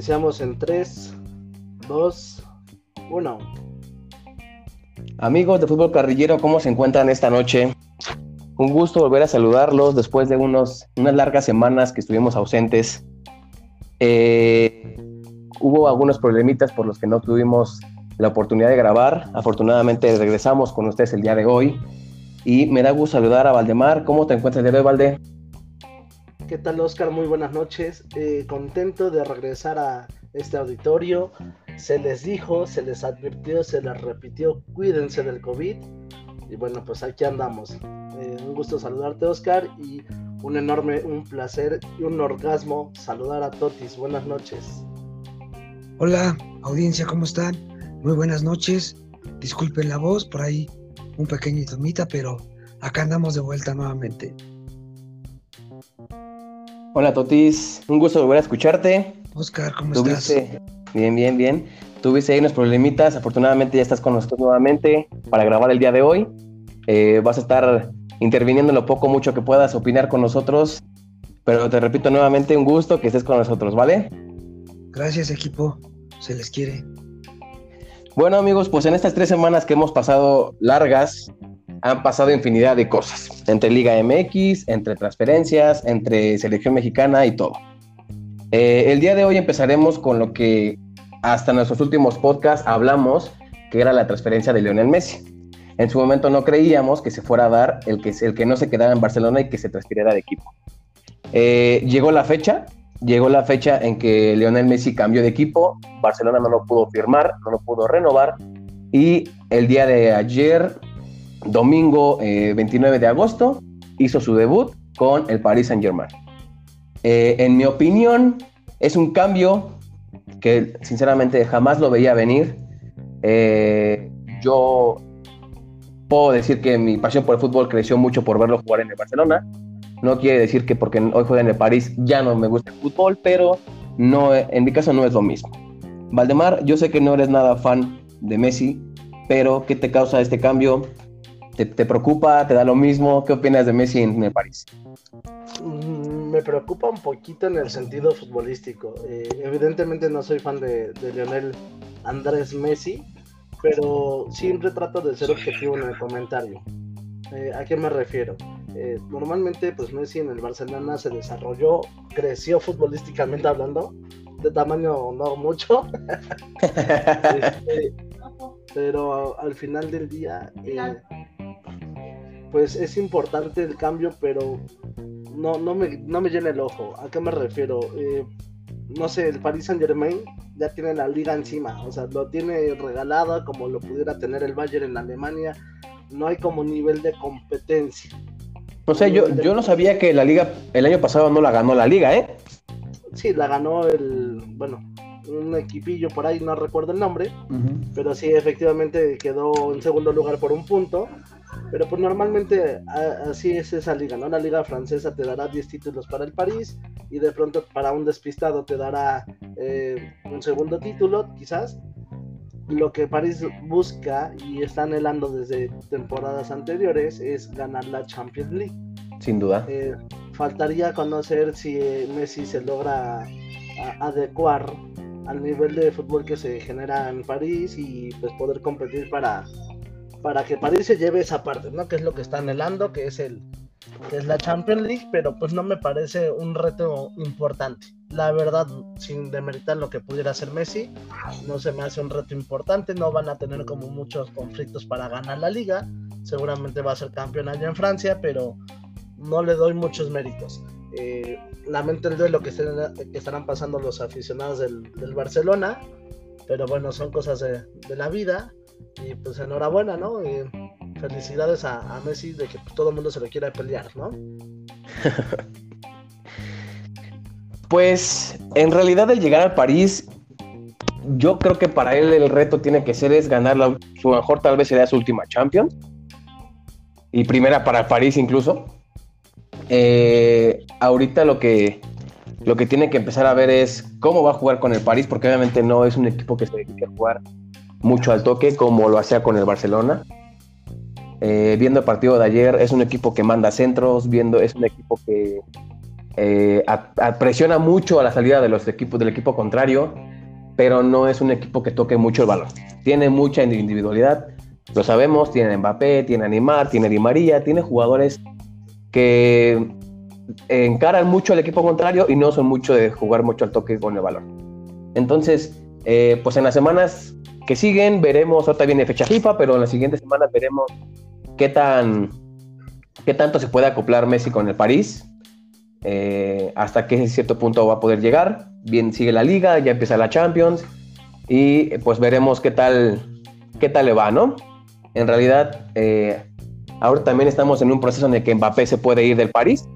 Iniciamos en 3, 2, 1. Amigos de Fútbol Carrillero, ¿cómo se encuentran esta noche? Un gusto volver a saludarlos después de unos, unas largas semanas que estuvimos ausentes. Eh, hubo algunos problemitas por los que no tuvimos la oportunidad de grabar. Afortunadamente regresamos con ustedes el día de hoy. Y me da gusto saludar a Valdemar. ¿Cómo te encuentras el día Valde? ¿Qué tal, Oscar? Muy buenas noches. Eh, contento de regresar a este auditorio. Se les dijo, se les advirtió, se les repitió, cuídense del COVID. Y bueno, pues aquí andamos. Eh, un gusto saludarte, Oscar, y un enorme, un placer y un orgasmo saludar a Totis. Buenas noches. Hola, audiencia, ¿cómo están? Muy buenas noches. Disculpen la voz, por ahí un pequeñito mita, pero acá andamos de vuelta nuevamente. Hola Totis, un gusto volver a escucharte. Oscar, ¿cómo estás? Bien, bien, bien. Tuviste ahí unos problemitas, afortunadamente ya estás con nosotros nuevamente para grabar el día de hoy. Eh, vas a estar interviniendo en lo poco mucho que puedas opinar con nosotros, pero te repito nuevamente un gusto que estés con nosotros, ¿vale? Gracias equipo, se les quiere. Bueno amigos, pues en estas tres semanas que hemos pasado largas, han pasado infinidad de cosas, entre Liga MX, entre transferencias, entre selección mexicana y todo. Eh, el día de hoy empezaremos con lo que hasta nuestros últimos podcasts hablamos, que era la transferencia de Lionel Messi. En su momento no creíamos que se fuera a dar el que, el que no se quedara en Barcelona y que se transfiriera de equipo. Eh, llegó la fecha, llegó la fecha en que Lionel Messi cambió de equipo, Barcelona no lo pudo firmar, no lo pudo renovar y el día de ayer domingo 29 eh, de agosto, hizo su debut con el Paris Saint Germain. Eh, en mi opinión, es un cambio que sinceramente jamás lo veía venir. Eh, yo puedo decir que mi pasión por el fútbol creció mucho por verlo jugar en el Barcelona. No quiere decir que porque hoy juega en el París ya no me gusta el fútbol, pero no, en mi caso no es lo mismo. Valdemar, yo sé que no eres nada fan de Messi, pero ¿qué te causa este cambio? ¿Te, preocupa? ¿Te da lo mismo? ¿Qué opinas de Messi en el París? Mm, me preocupa un poquito en el sentido futbolístico. Eh, evidentemente no soy fan de, Lionel Andrés Messi, pero siempre trato de ser objetivo en el comentario. Eh, ¿A qué me refiero? Eh, normalmente, pues Messi en el Barcelona se desarrolló, creció futbolísticamente hablando, de tamaño no mucho, este, pero al final del día pues es importante el cambio, pero no, no, me, no me llena el ojo. ¿A qué me refiero? Eh, no sé, el Paris Saint Germain ya tiene la liga encima, o sea, lo tiene regalado como lo pudiera tener el Bayern en Alemania. No hay como nivel de competencia. O sea, yo, yo no sabía que la liga el año pasado no la ganó la liga, ¿eh? Sí, la ganó el, bueno, un equipillo por ahí, no recuerdo el nombre, pero sí, efectivamente quedó en segundo lugar por un punto. Pero pues normalmente así es esa liga, ¿no? La liga francesa te dará 10 títulos para el París y de pronto para un despistado te dará eh, un segundo título, quizás. Lo que París busca y está anhelando desde temporadas anteriores es ganar la Champions League. Sin duda. Eh, faltaría conocer si Messi se logra adecuar al nivel de fútbol que se genera en París y pues poder competir para para que París se lleve esa parte, ¿no? Que es lo que está anhelando, que es el que es la Champions League, pero pues no me parece un reto importante. La verdad, sin demeritar lo que pudiera hacer Messi, no se me hace un reto importante, no van a tener como muchos conflictos para ganar la liga, seguramente va a ser campeón allá en Francia, pero no le doy muchos méritos. Eh, lamento el duelo que, que, estarán pasando los aficionados del, Barcelona, pero bueno, son cosas de la vida y pues enhorabuena, ¿no? felicidades a, Messi de que todo el mundo se lo quiera pelear, ¿no? pues en realidad el llegar al París, yo creo que para él el reto tiene que ser es ganar la, su mejor tal vez sería su última Champions y primera para París incluso. Eh, ahorita lo que lo que tiene que empezar a ver es cómo va a jugar con el París, porque obviamente no es un equipo que se dedique a jugar mucho al toque como lo hacía con el Barcelona. Eh, viendo el partido de ayer, es un equipo que manda centros, viendo, es un equipo que eh, presiona mucho a la salida de los equipos del equipo contrario, pero no es un equipo que toque mucho el balón. Tiene mucha individualidad, lo sabemos, tiene Mbappé, tiene Neymar, tiene Di María, tiene jugadores que encaran mucho al equipo contrario y no son mucho de jugar mucho al toque con el balón. Entonces, eh, pues en las semanas siguen veremos, otra viene fecha FIFA, pero en las siguientes semanas veremos qué tan qué tanto se puede acoplar Messi con el París, eh, hasta qué cierto punto va a poder llegar. Bien, sigue la liga, ya empieza la Champions y pues veremos qué tal, qué tal le va, ¿no? En realidad, eh, ahora también estamos en un proceso en el que Mbappé se puede ir del París.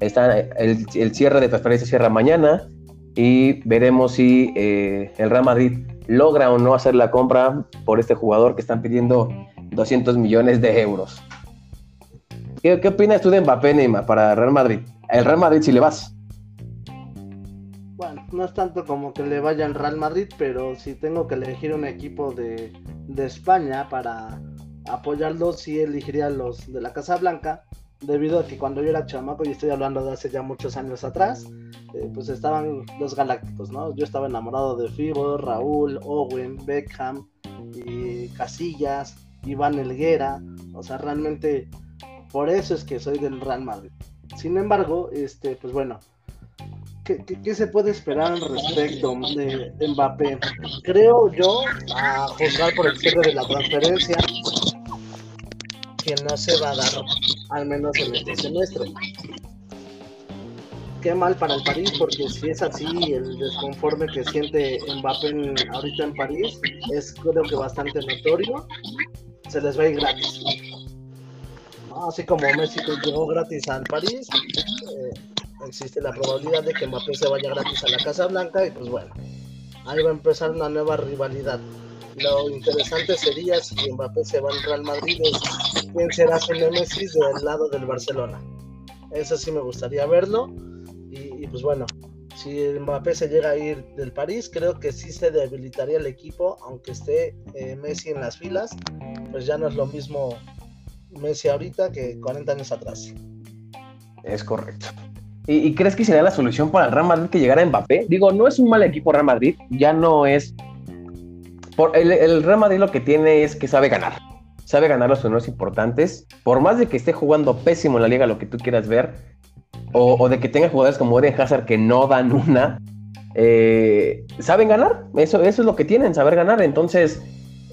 Está el, el cierre de transferencia cierra mañana y veremos si eh, el Real Madrid logra o no hacer la compra por este jugador que están pidiendo 200 millones de euros. ¿Qué, opinas tú de Mbappé, Neymar, para Real Madrid? El Real Madrid si le vas. Bueno, no es tanto como que le vaya al Real Madrid, pero si tengo que elegir un equipo de, de España para apoyarlo, sí elegiría los de la Casa Blanca, debido a que cuando yo era chamaco, y estoy hablando de hace ya muchos años atrás, eh, pues estaban los galácticos, ¿no? Yo estaba enamorado de Fibo, Raúl, Owen, Beckham, Casillas, Iván Elguera, o sea, realmente por eso es que soy del Real Madrid. Sin embargo, este, pues bueno, ¿qué, se puede esperar al respecto de, Mbappé? Creo yo, a juzgar por el cierre de la transferencia, que no se va a dar, al menos en este semestre. Qué mal para el París, porque si es así, el desconforme que siente Mbappé ahorita en París es creo que bastante notorio. Se les va a ir gratis así como Messi llegó gratis al París, eh, existe la probabilidad de que Mbappé se vaya gratis a la Casa Blanca y pues bueno, ahí va a empezar una nueva rivalidad. Lo interesante sería si Mbappé se va al Real Madrid, quién será su némesis del lado del Barcelona. Eso sí me gustaría verlo. Y, pues bueno, si Mbappé se llega a ir del París, creo que sí se debilitaría el equipo, aunque esté eh, Messi en las filas, pues ya no es lo mismo Messi ahorita que 40 años atrás. Es correcto. ¿Y, crees que sería la solución para el Real Madrid que llegara Mbappé? Digo, no es un mal equipo Real Madrid, ya no es... Por, el, Real Madrid lo que tiene es que sabe ganar. Sabe ganar los torneos importantes. Por más de que esté jugando pésimo en la liga, lo que tú quieras ver, o, de que tenga jugadores como Eden Hazard que no dan una, eh, saben ganar. Eso, eso es lo que tienen, saber ganar. Entonces,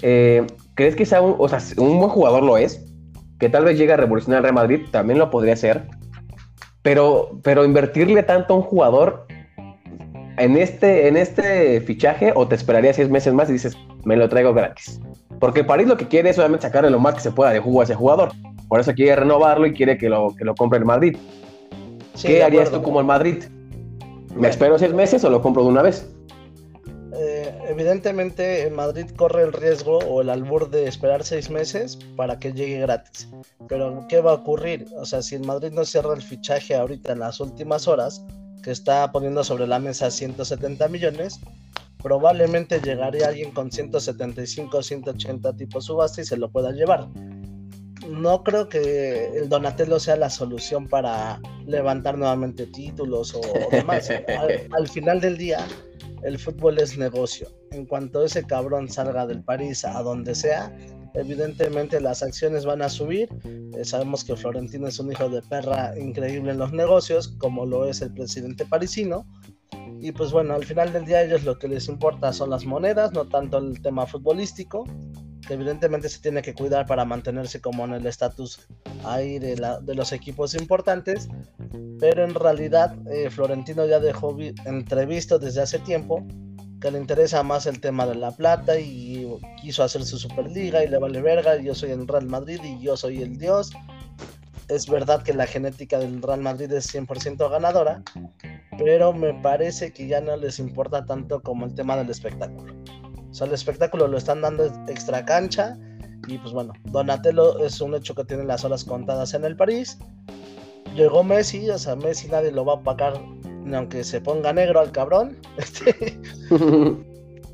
eh, ¿crees que sea un, o sea, un buen jugador lo es? que tal vez llegue a revolucionar el Real Madrid, también lo podría hacer. Pero, pero invertirle tanto a un jugador en este, en este fichaje, o te esperaría seis meses más y dices, me lo traigo gratis. Porque París lo que quiere es obviamente sacarle lo más que se pueda de jugo a ese jugador. Por eso quiere renovarlo y quiere que lo, que lo compre el Madrid. ¿Qué harías tú como el Madrid? ¿Me espero seis meses o lo compro de una vez? evidentemente Madrid corre el riesgo o el albur de esperar seis meses para que llegue gratis. Pero ¿qué va a ocurrir? O sea, si el Madrid no cierra el fichaje ahorita en las últimas horas, que está poniendo sobre la mesa 170 millones, probablemente llegaría alguien con 175, 180 tipo subasta y se lo pueda llevar. No creo que el Donatello sea la solución para levantar nuevamente títulos o, demás. al final del día, el fútbol es negocio. En cuanto ese cabrón salga del París a donde sea, evidentemente las acciones van a subir. Eh, sabemos que Florentino es un hijo de perra increíble en los negocios, como lo es el presidente parisino. Y pues bueno, al final del día a ellos lo que les importa son las monedas, no tanto el tema futbolístico, evidentemente se tiene que cuidar para mantenerse como en el estatus ahí de, de los equipos importantes, pero en realidad eh, Florentino ya dejó entrevisto desde hace tiempo que le interesa más el tema de la plata y quiso hacer su Superliga y le vale verga, yo soy el Real Madrid y yo soy el Dios. Es verdad que la genética del Real Madrid es 100% ganadora, pero me parece que ya no les importa tanto como el tema del espectáculo. O sea, el espectáculo lo están dando extra cancha y pues bueno, Donatello es un hecho que tiene las horas contadas en el París llegó Messi, o sea, Messi nadie lo va a apagar, aunque se ponga negro al cabrón.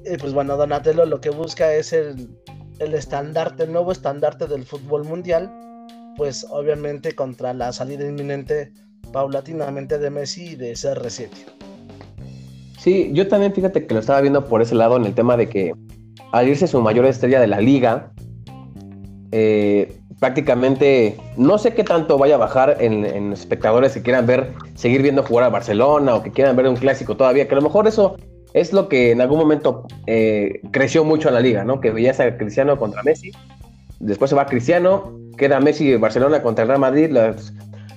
Y pues bueno, Donatello lo que busca es el, el estandarte, el nuevo estandarte del fútbol mundial, pues obviamente contra la salida inminente paulatinamente de Messi y de CR7. Sí, yo también fíjate que lo estaba viendo por ese lado en el tema de que al irse su mayor estrella de la liga, eh, prácticamente no sé qué tanto vaya a bajar en, espectadores que quieran ver, seguir viendo jugar a Barcelona o que quieran ver un clásico todavía, que a lo mejor eso es lo que en algún momento eh, creció mucho en la liga, ¿no? Que veías a Cristiano contra Messi, después se va Cristiano, queda Messi Barcelona contra el Real Madrid, las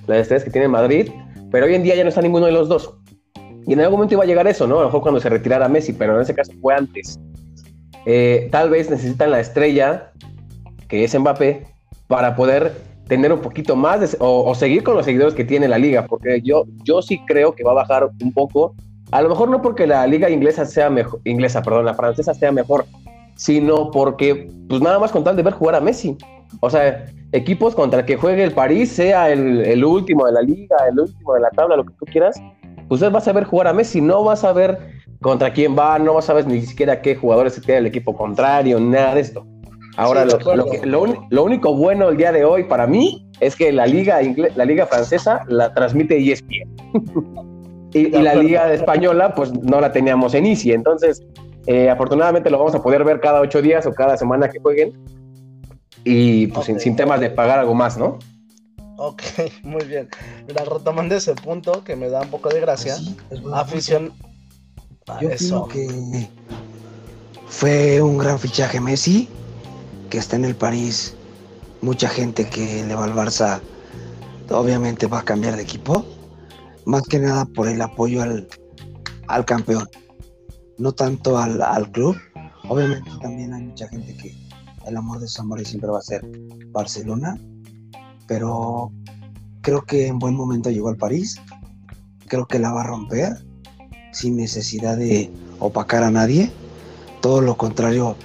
estrellas que tiene Madrid, pero hoy en día ya no está ninguno de los dos. Y en algún momento iba a llegar eso, ¿no? A lo mejor cuando se retirara Messi, pero en ese caso fue antes. Eh, tal vez necesitan la estrella, que es Mbappé, para poder tener un poquito más o, seguir con los seguidores que tiene la liga, porque yo, yo sí creo que va a bajar un poco. A lo mejor no porque la liga inglesa sea mejor, inglesa, perdón, la francesa sea mejor, sino porque, pues nada más con tal de ver jugar a Messi. O sea, equipos contra el que juegue el París, sea el, el último de la liga, el último de la tabla, lo que tú quieras, pues vas a ver jugar a Messi, no vas a ver contra quién va, no vas a ver ni siquiera qué jugadores se tiene el equipo contrario, nada de esto. Ahora, lo, único bueno el día de hoy para mí es que la liga, la liga francesa la transmite ESPN. y, y la liga española, pues no la teníamos en Easy. Entonces, eh, afortunadamente lo vamos a poder ver cada ocho días o cada semana que jueguen. Y pues sin, temas de pagar algo más, ¿no? Ok, muy bien. Mira, retomando ese punto que me da un poco de gracia. afición. Yo Eso. que fue un gran fichaje Messi que está en el París, mucha gente que le va al Barça, obviamente va a cambiar de equipo, más que nada por el apoyo al, al campeón, no tanto al, al, club. Obviamente también hay mucha gente que el amor de sus amores siempre va a ser Barcelona, pero creo que en buen momento llegó al París, creo que la va a romper sin necesidad de opacar a nadie, todo lo contrario,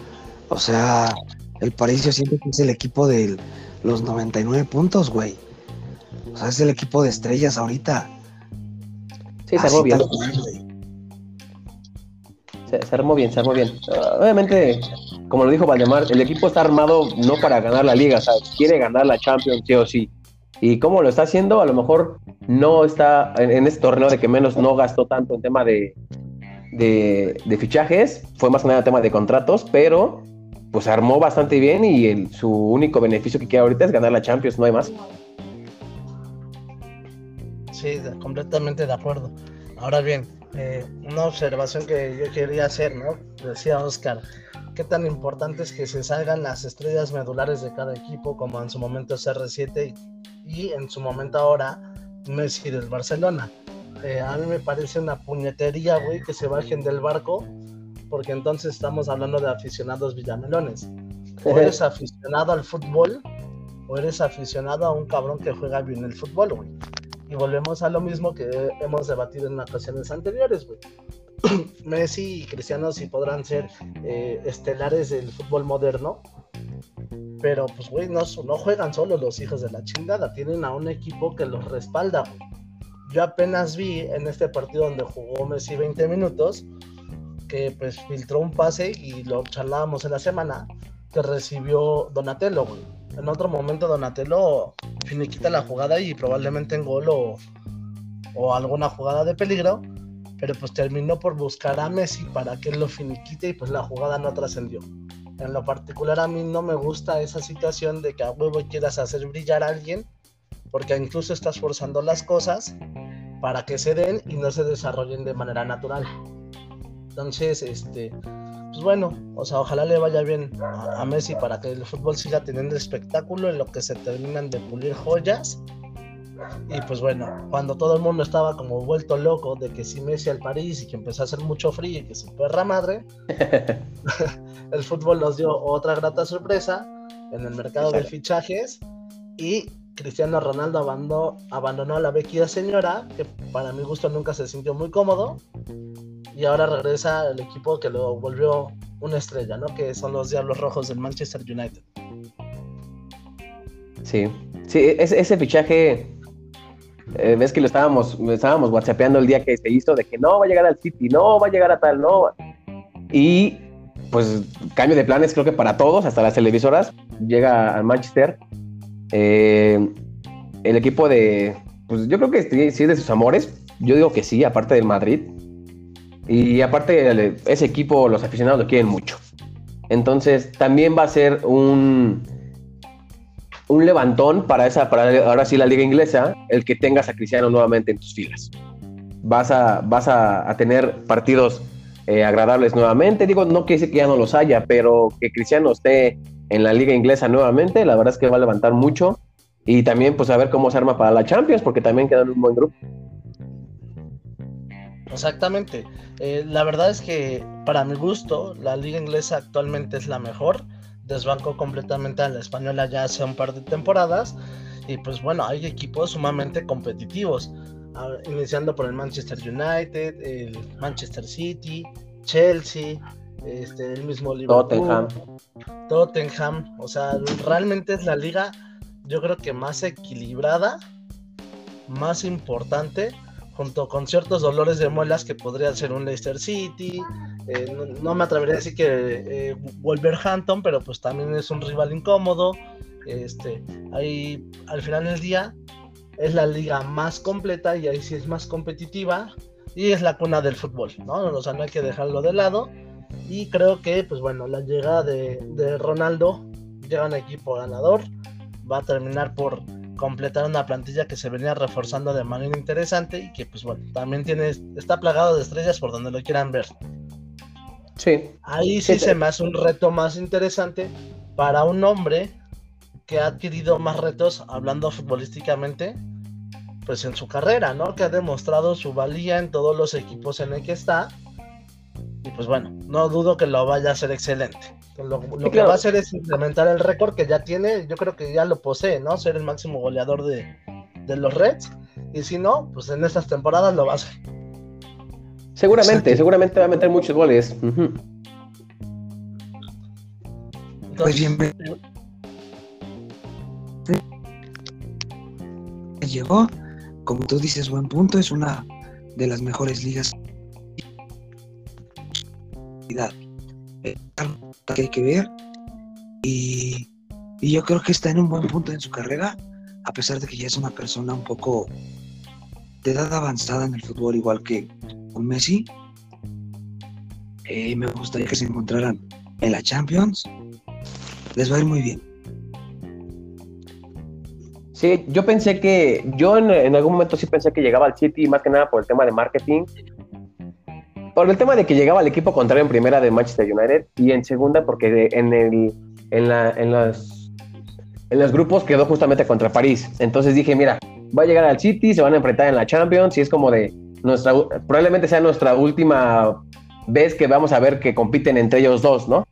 o sea, el París yo siento que es el equipo de los 99 puntos, güey. O sea, es el equipo de estrellas ahorita. Sí, se armó bien. Se, armó bien, se armó bien. obviamente, como lo dijo Valdemar, el equipo está armado no para ganar la liga, o quiere ganar la Champions sí o sí. Y cómo lo está haciendo, a lo mejor no está en, este torneo de que menos no gastó tanto en tema de, de, de fichajes, fue más que nada tema de contratos, pero pues armó bastante bien y su único beneficio que queda ahorita es ganar la Champions, no hay más. Sí, completamente de acuerdo. Ahora bien, eh, una observación que yo quería hacer, ¿no? Decía Oscar, ¿qué tan importante es que se salgan las estrellas medulares de cada equipo, como en su momento CR7 y, en su momento ahora Messi del Barcelona? Eh, a mí me parece una puñetería, güey, que se bajen del barco porque entonces estamos hablando de aficionados villamelones. O eres aficionado al fútbol, o eres aficionado a un cabrón que juega bien el fútbol, güey. Y volvemos a lo mismo que hemos debatido en ocasiones anteriores, güey. Messi y Cristiano sí podrán ser eh, estelares del fútbol moderno, pero pues, güey, no, juegan solo los hijos de la chingada, tienen a un equipo que los respalda, güey. Yo apenas vi en este partido donde jugó Messi 20 minutos, que pues filtró un pase y lo charlábamos en la semana que recibió Donatello, En otro momento Donatello finiquita la jugada y probablemente en gol o alguna jugada de peligro, pero pues terminó por buscar a Messi para que él lo finiquite y pues la jugada no trascendió. En lo particular a mí no me gusta esa situación de que a huevo quieras hacer brillar a alguien, porque incluso estás forzando las cosas para que se den y no se desarrollen de manera natural. Entonces, este, pues bueno, o sea, ojalá le vaya bien a, Messi para que el fútbol siga teniendo espectáculo en lo que se terminan de pulir joyas. Y pues bueno, cuando todo el mundo estaba como vuelto loco de que si Messi al París y que empezó a hacer mucho frío y que su perra madre, el fútbol nos dio otra grata sorpresa en el mercado de fichajes y Cristiano Ronaldo abandonó, abandonó a la vecchia señora, que para mi gusto nunca se sintió muy cómodo, y ahora regresa el equipo que lo volvió una estrella, ¿no? Que son los Diablos Rojos del Manchester United. Sí, sí, ese, fichaje, eh, ves que lo estábamos, estábamos whatsappeando el día que se hizo de que no va a llegar al City, no va a llegar a tal, no. Y pues cambio de planes creo que para todos, hasta las televisoras, llega al Manchester. Eh, el equipo de, pues yo creo que sí, es de sus amores. Yo digo que sí, aparte del Madrid. Y aparte, ese equipo, los aficionados lo quieren mucho. Entonces, también va a ser un, un levantón para esa, para ahora sí la liga inglesa, el que tengas a Cristiano nuevamente en tus filas. Vas a, vas a, tener partidos eh, agradables nuevamente. Digo, no quiere decir que ya no los haya, pero que Cristiano esté en la liga inglesa nuevamente, la verdad es que va a levantar mucho. Y también, pues, a ver cómo se arma para la Champions, porque también quedan un buen grupo. Exactamente. Eh, la verdad es que, para mi gusto, la liga inglesa actualmente es la mejor. Desbanco completamente a la española ya hace un par de temporadas. Y pues bueno, hay equipos sumamente competitivos. Iniciando por el Manchester United, el Manchester City, Chelsea, este, el mismo Liverpool, Tottenham. Tottenham. O sea, realmente es la liga yo creo que más equilibrada, más importante, junto con ciertos dolores de muelas que podría ser un Leicester City. Eh, no, me atrevería a decir que eh, Wolverhampton, pero pues también es un rival incómodo. Este, al final del día es la liga más completa y ahí sí es más competitiva y es la cuna del fútbol, ¿no? O sea, no hay que dejarlo de lado. Y creo que, pues bueno, la llegada de, de Ronaldo llega un equipo ganador va a terminar por completar una plantilla que se venía reforzando de manera interesante y que pues bueno, también tiene, está plagado de estrellas por donde lo quieran ver. Sí. Ahí sí, se me hace un reto más interesante para un hombre que ha adquirido más retos hablando futbolísticamente pues en su carrera, ¿no? Que ha demostrado su valía en todos los equipos en el que está. Y pues bueno, no dudo que lo vaya a hacer excelente. Lo, que va a hacer es implementar el récord que ya tiene, yo creo que ya lo posee, ¿no? Ser el máximo goleador de, los Reds. Y si no, pues en estas temporadas lo va a hacer. Seguramente, seguramente va a meter muchos goles. pues bien, llegó, como tú dices, buen punto, es una de las mejores ligas. Que hay que ver. Y, yo creo que está en un buen punto en su carrera, a pesar de que ya es una persona un poco de edad avanzada en el fútbol, igual que un Messi. Eh, me gustaría que se encontraran en la Champions. Les va a ir muy bien. Sí, yo pensé que, yo en, algún momento sí pensé que llegaba al City, más que nada por el tema de marketing, por el tema de que llegaba el equipo contrario en primera de Manchester United y en segunda porque en, el, en, la, en, los, en los grupos quedó justamente contra París. Entonces dije, mira, va a llegar al City, se van a enfrentar en la Champions y es como de nuestra, probablemente sea nuestra última vez que vamos a ver que compiten entre ellos dos, ¿no?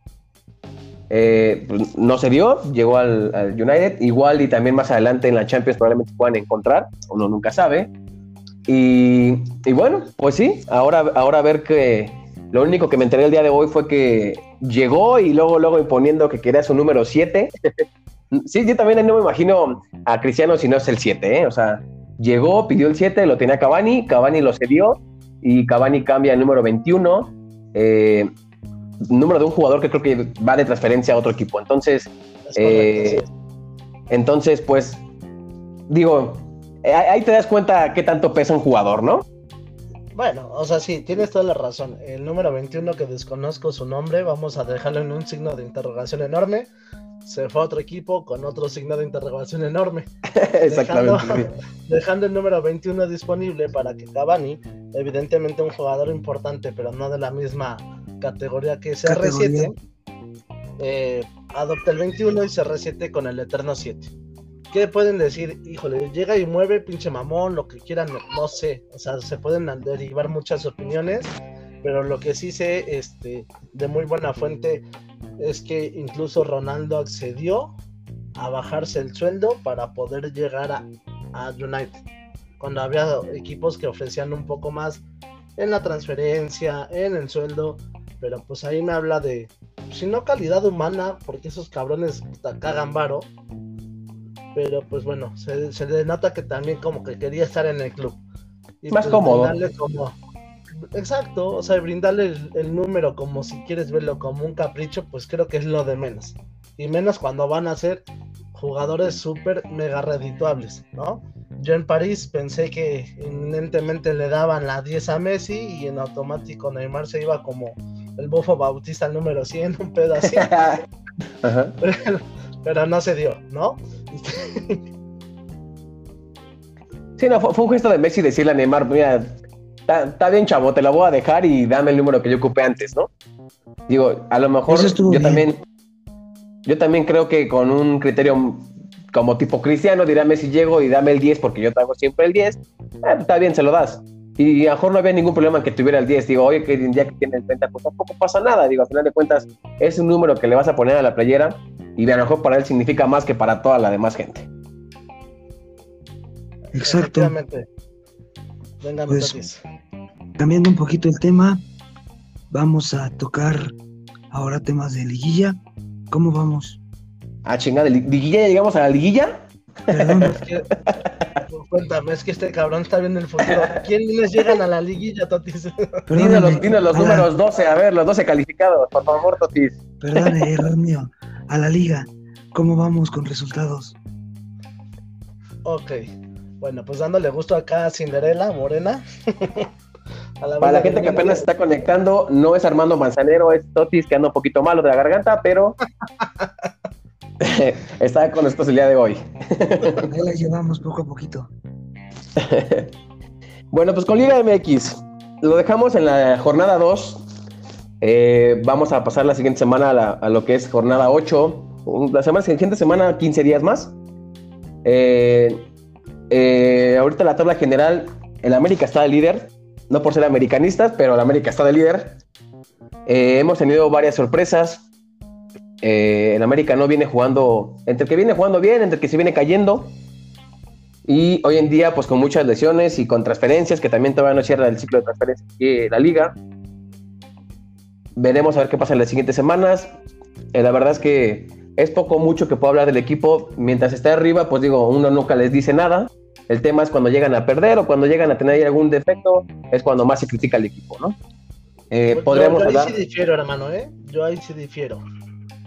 Eh, pues, no se dio, llegó al, United, igual y también más adelante en la Champions probablemente puedan encontrar, uno nunca sabe. Y, bueno, pues sí, ahora, ahora a ver que lo único que me enteré el día de hoy fue que llegó y luego, luego imponiendo que quería su número 7. sí, yo también no me imagino a Cristiano si no es el 7, ¿eh? O sea, llegó, pidió el 7, lo tenía Cavani, Cavani lo cedió y Cavani cambia el número 21. Eh, número de un jugador que creo que va de transferencia a otro equipo. Entonces, eh, entonces, pues, digo, eh, ahí te das cuenta qué tanto pesa un jugador, ¿no? Bueno, o sea, sí, tienes toda la razón. El número 21 que desconozco su nombre, vamos a dejarlo en un signo de interrogación enorme. Se fue a otro equipo con otro signo de interrogación enorme. Exactamente. Dejando, el número 21 disponible para que Cavani, evidentemente un jugador importante, pero no de la misma categoría que CR7, eh, adopte el 21 y CR7 con el Eterno 7. ¿Qué pueden decir? Híjole, llega y mueve, pinche mamón, lo que quieran, no, sé. O sea, se pueden derivar muchas opiniones, pero lo que sí sé, este, de muy buena fuente, es que incluso Ronaldo accedió a bajarse el sueldo para poder llegar a, a United. Cuando había equipos que ofrecían un poco más en la transferencia, en el sueldo, pero pues ahí me habla de, si no calidad humana, porque esos cabrones cagan varo, pero pues bueno, se, se denota que también como que quería estar en el club. Y Más pues cómodo. Como, exacto, o sea, brindarle el, número como si quieres verlo como un capricho, pues creo que es lo de menos. Y menos cuando van a ser jugadores súper mega redituables, ¿no? yo en París pensé que inminentemente le daban la 10 a Messi y en automático Neymar se iba como el bofo bautista al número 100, un pedo así. Pero, no se dio, ¿no? sí, no, fue, un gesto de Messi decirle a Neymar, mira, está bien chavo, te la voy a dejar y dame el número que yo ocupé antes, ¿no? Digo, a lo mejor yo también, yo también creo que con un criterio como tipo cristiano, dirá Messi llego y dame el 10 porque yo traigo siempre el 10, eh, está bien, se lo das. Y a lo mejor no había ningún problema en que tuviera el 10. Digo, oye, que el día que tiene el 30, pues tampoco pasa nada. Digo, al final de cuentas, es un número que le vas a poner a la playera y a lo mejor para él significa más que para toda la demás gente. Exacto. Venga, pues, cambiando un poquito el tema, vamos a tocar ahora temas de liguilla. ¿Cómo vamos? Ah, chingada, ¿liguilla ya llegamos a la liguilla? Perdón, es que, cuéntame, es que este cabrón está viendo el futuro. ¿Quiénes llegan a la liguilla, Totis? Dinos los, números 12, a ver, los 12 calificados, por favor, Totis. Perdón, error mío. A la liga, ¿cómo vamos con resultados? Ok, bueno, pues dándole gusto acá a Cinderela, Morena. Para la gente que apenas está conectando, no es Armando Manzanero, es Totis que anda un poquito malo de la garganta, pero está con nosotros el día de hoy. Ahí la llevamos poco a poquito. bueno, pues con Liga MX, lo dejamos en la jornada 2. Eh, vamos a pasar la siguiente semana a, lo que es jornada 8. La semana, siguiente semana, 15 días más. Eh, eh, ahorita la tabla general, el América está de líder. No por ser americanistas, pero el América está de líder. hemos tenido varias sorpresas. Eh, el América no viene jugando, entre que viene jugando bien, entre que se viene cayendo. Y hoy en día, pues con muchas lesiones y con transferencias, que también todavía no cierra el ciclo de transferencias de la liga. Veremos a ver qué pasa en las siguientes semanas. Eh, la verdad es que es poco mucho que puedo hablar del equipo. Mientras está arriba, pues digo, uno nunca les dice nada. El tema es cuando llegan a perder o cuando llegan a tener algún defecto, es cuando más se critica el equipo, ¿no? Eh, podríamos yo, ahí sí difiero, hermano, ¿eh? Yo ahí sí difiero.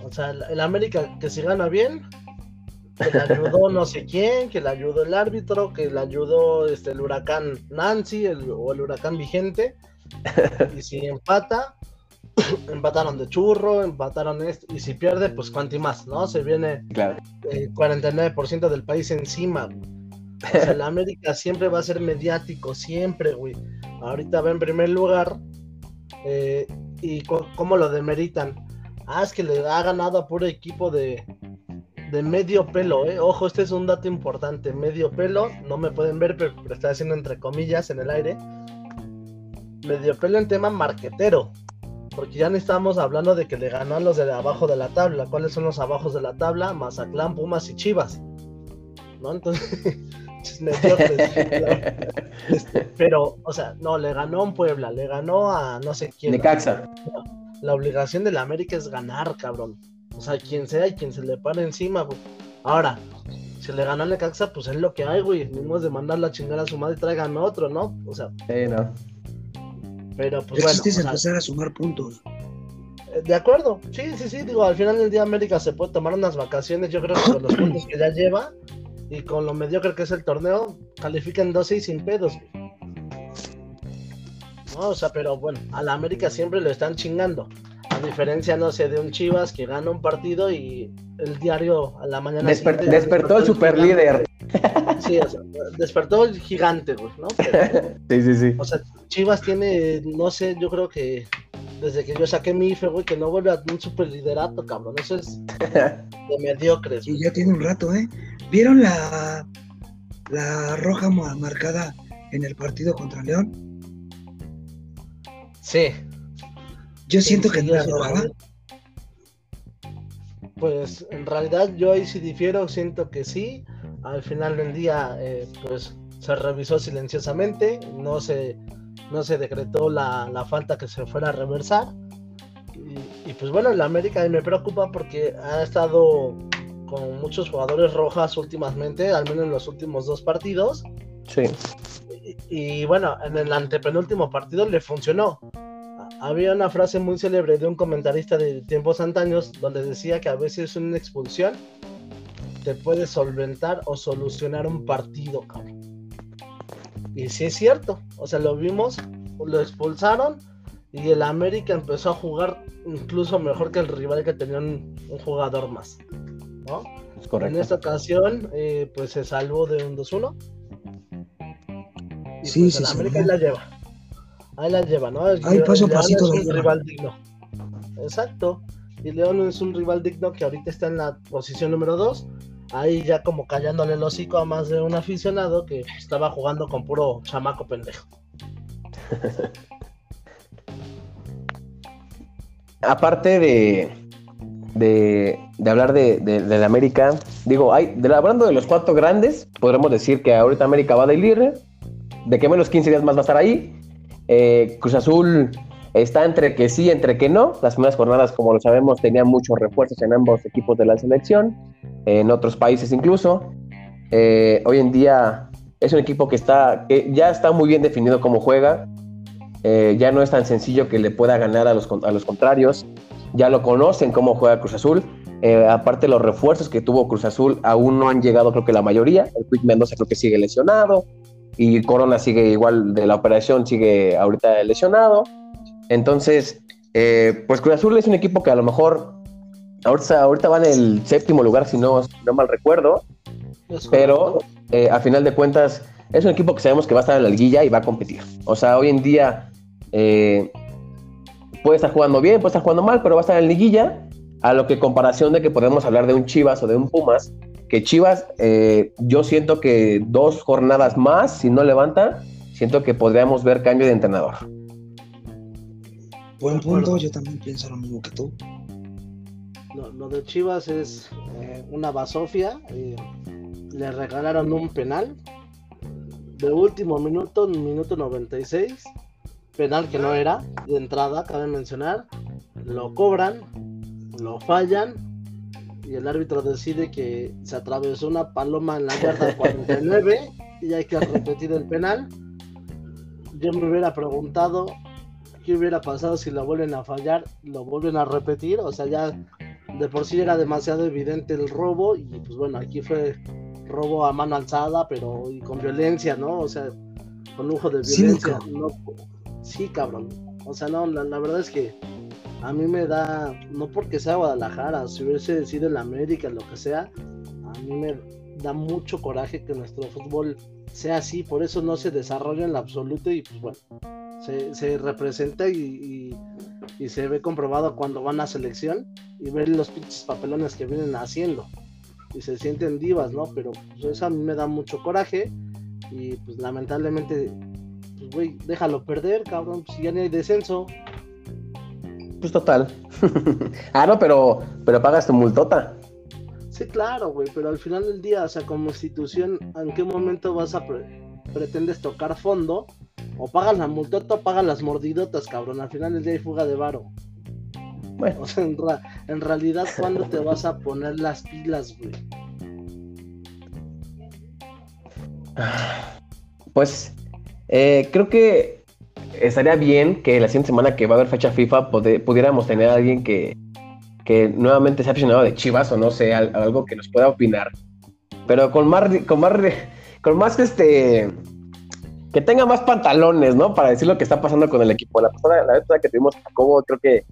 O sea, el, América que se gana bien, que le ayudó no sé quién, que le ayudó el árbitro, que le ayudó este, el huracán Nancy o el huracán vigente. Y si empata, empataron de churro, empataron esto, y si pierde, pues cuanti más, ¿no? Se viene el 49% del país encima. O sea, el América siempre va a ser mediático, siempre, güey. Ahorita va en primer lugar. Eh, y cómo lo demeritan Ah, es que le ha ganado a puro equipo de, de medio pelo, ¿eh? Ojo, este es un dato importante. Medio pelo, no me pueden ver, pero, pero estoy haciendo entre comillas en el aire. Medio pelo en tema marquetero. Porque ya no estamos hablando de que le ganó a los de abajo de la tabla. ¿Cuáles son los abajos de la tabla? Mazatlán, Pumas y Chivas. ¿No? Entonces, este, pero, o sea, no, le ganó a un Puebla, le ganó a no sé quién. Necaxa la obligación de la América es ganar, cabrón. O sea, quien sea y quien se le pare encima, güey. Ahora, si le gana a Necaxa, pues es lo que hay, güey. Mismo es de mandar la chingada a su madre y traigan otro, ¿no? O sea. Sí, no. Pero pues bueno. Es empezar a sumar puntos. Eh, de acuerdo, sí, sí, sí. Digo, al final del día América se puede tomar unas vacaciones. Yo creo que con los puntos que ya lleva y con lo mediocre que es el torneo, califican 12 y sin pedos, güey. O sea, pero bueno, a la América siempre lo están chingando. A diferencia, no sé, de un Chivas que gana un partido y el diario a la mañana. despertó el super líder. Sí, o sea, despertó el gigante, güey, ¿no? sí, sí, sí. O sea, Chivas tiene, no sé, yo creo que desde que yo saqué mi IFE, güey, que no vuelve a un super liderato, cabrón. Eso es de mediocres. Y ya tiene un rato, ¿eh? ¿Vieron la, la roja marcada en el partido contra León? Sí. Yo siento que no es Pues en realidad yo ahí sí difiero, siento que sí. Al final del día, eh, pues se revisó silenciosamente, no se, no se decretó la, falta que se fuera a reversar. Y, pues bueno, la América me preocupa porque ha estado con muchos jugadores rojas últimamente, al menos en los últimos dos partidos. Sí y, bueno, en el antepenúltimo partido le funcionó. Había una frase muy célebre de un comentarista de tiempos antaños donde decía que a veces una expulsión te puede solventar o solucionar un partido, cabrón. Y sí es cierto, o sea, lo vimos, lo expulsaron y el América empezó a jugar incluso mejor que el rival que tenía un, jugador más. ¿no? En esta ocasión, eh, pues se salvó de un 2-1. Y sí, pues, sí, el América ahí la lleva. Ahí la lleva, ¿no? Ahí paso pasito es un rival digno. Exacto. Y León es un rival digno que ahorita está en la posición número 2 ahí ya como callándole el hocico a más de un aficionado que estaba jugando con puro chamaco pendejo. Aparte de, de, hablar de, de, América, digo, hay, de, hablando de los cuatro grandes, podremos decir que ahorita América va de líder, de que menos 15 días más va a estar ahí. Eh, Cruz Azul está entre que sí, entre que no. Las primeras jornadas, como lo sabemos, tenían muchos refuerzos en ambos equipos de la selección en otros países incluso. Eh, hoy en día es un equipo que, está, que ya está muy bien definido cómo juega. Eh, ya no es tan sencillo que le pueda ganar a los, a los contrarios. Ya lo conocen cómo juega Cruz Azul. Eh, aparte, los refuerzos que tuvo Cruz Azul aún no han llegado, creo que la mayoría. El Quick Mendoza creo que sigue lesionado. Y Corona sigue igual de la operación, sigue ahorita lesionado. Entonces, pues Cruz Azul es un equipo que a lo mejor Ahorita, ahorita van en el séptimo lugar, si no, no mal recuerdo. pero eh, a final de cuentas, es un equipo que sabemos que va a estar en la liguilla y va a competir. O sea, hoy en día eh, puede estar jugando bien, puede estar jugando mal, pero va a estar en la liguilla. A lo que comparación de que podemos hablar de un Chivas o de un Pumas, que Chivas, eh, yo siento que dos jornadas más, si no levanta, siento que podríamos ver cambio de entrenador. Buen punto, yo también pienso lo mismo que tú lo, de Chivas es eh, una basofia. Eh, le regalaron un penal de último minuto, minuto 96. Penal que no era de entrada, cabe mencionar. Lo cobran, lo fallan y el árbitro decide que se atravesó una paloma en la yarda 49 y hay que repetir el penal. Yo me hubiera preguntado qué hubiera pasado si lo vuelven a fallar, lo vuelven a repetir, o sea, ya de por sí era demasiado evidente el robo y pues bueno, aquí fue robo a mano alzada, pero y con violencia, ¿no? O sea, con lujo de violencia. Sí, no, sí cabrón. O sea, no, la, verdad es que a mí me da, no porque sea Guadalajara, si hubiese sido en América, lo que sea, a mí me da mucho coraje que nuestro fútbol sea así, por eso no se desarrolla en lo absoluto y pues bueno, se, representa y y se ve comprobado cuando van a selección y ven los pinches papelones que vienen haciendo y se sienten divas, ¿no? Pero pues, eso a mí me da mucho coraje y pues lamentablemente, pues güey, déjalo perder, cabrón, si ya ni hay descenso. Pues total. ah, no, pero, pero pagas tu multota. Sí, claro, güey, pero al final del día, o sea, como institución, ¿en qué momento vas a pretendes tocar fondo o pagan la multota o pagan las mordidotas, cabrón. Al final del día hay fuga de varo. Bueno. O sea, en, realidad, ¿cuándo te vas a poner las pilas, güey? Pues eh, creo que estaría bien que la siguiente semana que va a haber fecha FIFA pudiéramos tener a alguien que, que nuevamente ha aficionado de Chivas o no sé, algo que nos pueda opinar. Pero con más, con más, con más este que tenga más pantalones, ¿no? Para decir lo que está pasando con el equipo. La persona, la vez que tuvimos Jacobo, creo que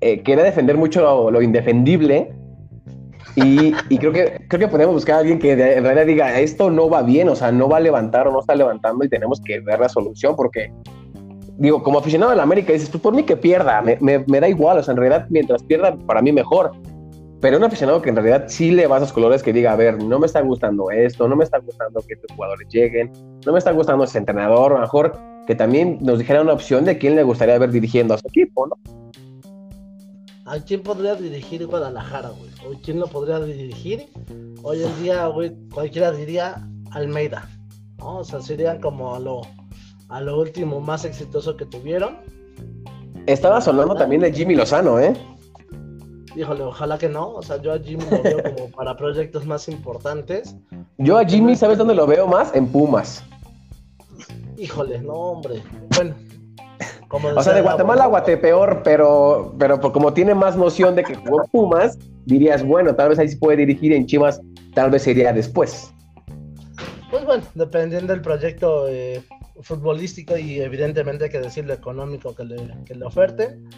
eh, quería defender mucho lo, indefendible. Y, creo que creo que podemos buscar a alguien que en realidad diga esto no va bien, o sea, no va a levantar o no está levantando y tenemos que ver la solución porque digo, como aficionado de la América dices, pues por mí que pierda, me, me da igual, o sea, en realidad mientras pierda para mí mejor pero un aficionado que en realidad sí le va a esos colores que diga, a ver, no me está gustando esto, no me está gustando que estos jugadores lleguen, no me está gustando ese entrenador, a lo mejor que también nos dijera una opción de quién le gustaría ver dirigiendo a su equipo, ¿no? ¿A quién podría dirigir Guadalajara, güey? ¿O quién lo podría dirigir? Hoy en día, güey, cualquiera diría Almeida, ¿no? O sea, serían como a lo, a lo último más exitoso que tuvieron. Estaba sonando también de Jimmy Lozano, ¿eh? Híjole, ojalá que no. O sea, yo a Jimmy lo veo como para proyectos más importantes. Yo a Jimmy, ¿sabes dónde lo veo más? En Pumas. Híjole, no, hombre. Bueno. Como o sea, de Guatemala a Guatepeor, pero, pero como tiene más noción de que jugó Pumas, dirías, bueno, tal vez ahí sí puede dirigir en Chivas, tal vez sería después. Pues pues bueno, dependiendo del proyecto eh, futbolístico y evidentemente hay que decirlo económico que le, que le oferten,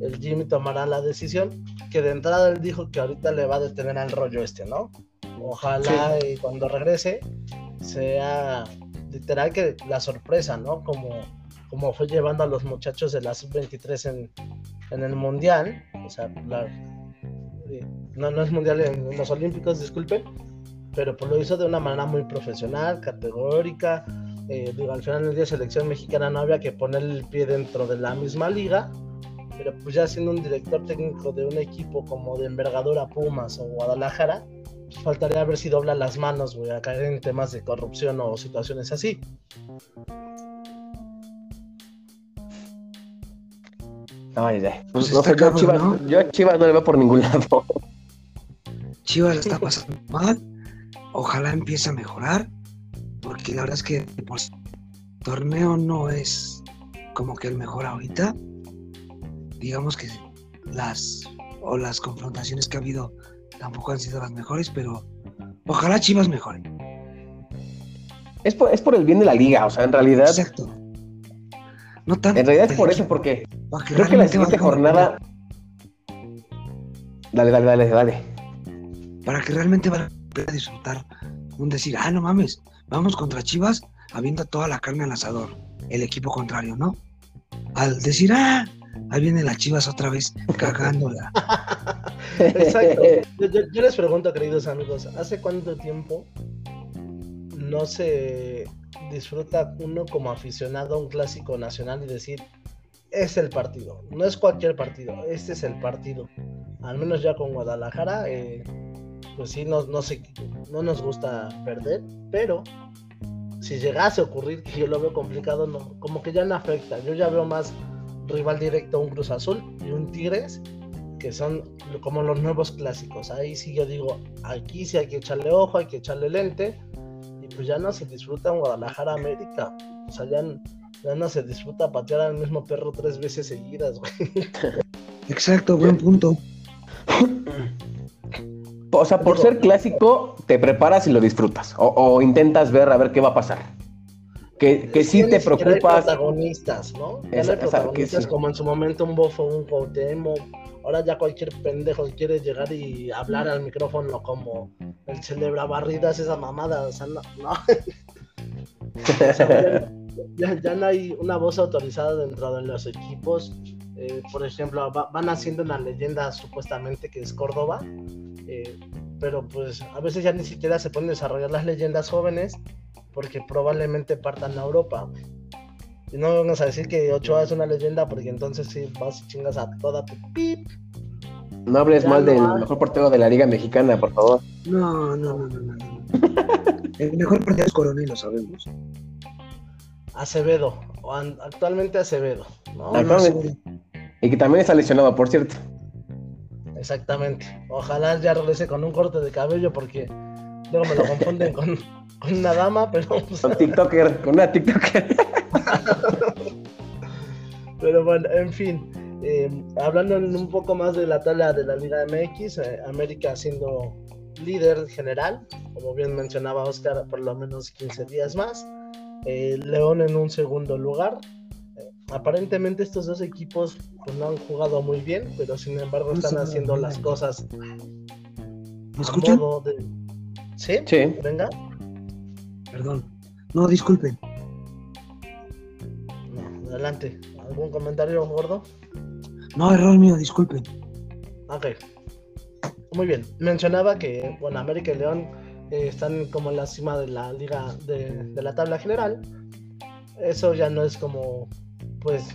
el Jimmy tomará la decisión, que de entrada él dijo que ahorita le va a detener al rollo este, ¿no? Ojalá y cuando regrese sea literal que la sorpresa, ¿no? Como, como fue llevando a los muchachos de la sub-23 en, en, el Mundial, o sea, eh, no, no es Mundial en, los Olímpicos, disculpen, pero pues lo hizo de una manera muy profesional, categórica, eh, digo, al final del día selección mexicana no había que poner el pie dentro de la misma liga, pero pues ya siendo un director técnico de un equipo como de envergadura Pumas o Guadalajara, faltaría ver si dobla las manos, voy a caer en temas de corrupción o situaciones así. Pues, pues no sé, yo, Chivas, ¿no? yo a Chivas no le veo por ningún lado. Chivas está pasando mal. Ojalá empiece a mejorar. Porque la verdad es que el torneo no es como que el mejor ahorita. Digamos que las o las confrontaciones que ha habido tampoco han sido las mejores, pero ojalá Chivas mejore. Es por, es por el bien de la liga, o sea, en realidad. Exacto. No tanto. En realidad es por eso, porque creo que la siguiente jornada. Dale, dale, dale, dale. Para que realmente van a disfrutar un decir, ah, no mames, vamos contra Chivas, habiendo toda la carne al asador, el equipo contrario, ¿no? Al decir, ah, ahí vienen las chivas otra vez cagándola. Exacto. Yo, les pregunto, queridos amigos, ¿hace cuánto tiempo no se disfruta uno como aficionado a un clásico nacional y decir, es el partido, no es cualquier partido, este es el partido. Al menos ya con Guadalajara, eh, pues sí, no, no, no nos gusta perder, pero si llegase a ocurrir, que yo lo veo complicado, no, como que ya no afecta. Yo ya veo más rival directo un Cruz Azul y un Tigres, que son como los nuevos clásicos. Ahí sí yo digo, aquí sí hay que echarle ojo, hay que echarle lente, y pues ya no se disfruta en Guadalajara América. O sea, ya, no se disfruta patear al mismo perro tres veces seguidas, Exacto, buen punto. O sea, por ser clásico, te preparas y lo disfrutas. O, intentas ver a ver qué va a pasar que, que sí te preocupas. protagonistas, ¿no? Ya protagonistas como en su momento un Bofo, un Cuauhtémoc. Ahora ya cualquier pendejo quiere llegar y hablar al micrófono como el celebra barridas, esa mamada. O sea, no. ya, no hay una voz autorizada dentro de los equipos. Eh, por ejemplo, van haciendo una leyenda supuestamente que es Córdoba. Eh, pero pues a veces ya ni siquiera se pueden desarrollar las leyendas jóvenes porque probablemente partan a Europa. Y no vamos a decir que Ochoa es una leyenda, porque entonces sí vas y chingas a toda tu pip. No hables mal del mejor portero de la Liga Mexicana, por favor. No, no, no, no, no. El mejor portero es Coronel, lo sabemos. Acevedo, actualmente Acevedo. Y que también está lesionado, por cierto. Exactamente. Ojalá ya regrese con un corte de cabello porque luego me lo confunden con, con una dama, pero. Con TikToker, con una TikToker. pero bueno, en fin. Eh, hablando un poco más de la tabla de la Liga MX, eh, América siendo líder general, como bien mencionaba Oscar, por lo menos 15 días más. Eh, León en un segundo lugar. Aparentemente estos dos equipos pues, no han jugado muy bien, pero sin embargo están haciendo las cosas. ¿Me escuchan? De... ¿Sí? Sí. Venga. Perdón. No, disculpen. No, adelante. ¿Algún comentario, gordo? No, error mío, disculpen. Ok. Muy bien. Mencionaba que, bueno, América y León eh, están como en la cima de la liga de, la tabla general. Eso ya no es como, pues,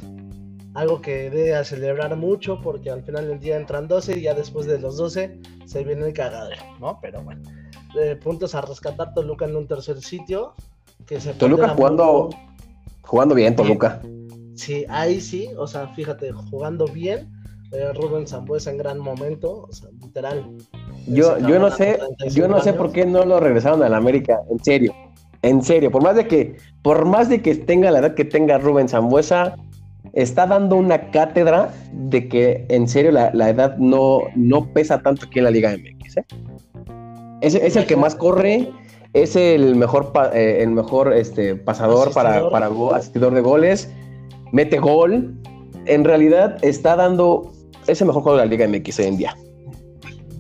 algo que debe a celebrar mucho porque al final del día entran 12 y ya después de los 12 se viene el cagadero, ¿no? Pero bueno puntos a rescatar Toluca en un tercer sitio. Que se Toluca jugando, jugando bien, Toluca. Sí, ahí sí, o sea, fíjate, jugando bien. Eh, Rubén Zambuesa en gran momento, o sea, literal. Yo, yo no sé, yo no sé por qué no lo regresaron a la América, en serio. En serio, por más de que, por más de que tenga la edad que tenga Rubén Zambuesa, está dando una cátedra de que en serio la, la edad no, no pesa tanto aquí en la Liga MX, ¿eh? Es, el que más corre, es el mejor, eh, el mejor este, pasador para, para asistidor de goles, mete gol. En realidad está dando ese mejor juego de la Liga MX hoy en día.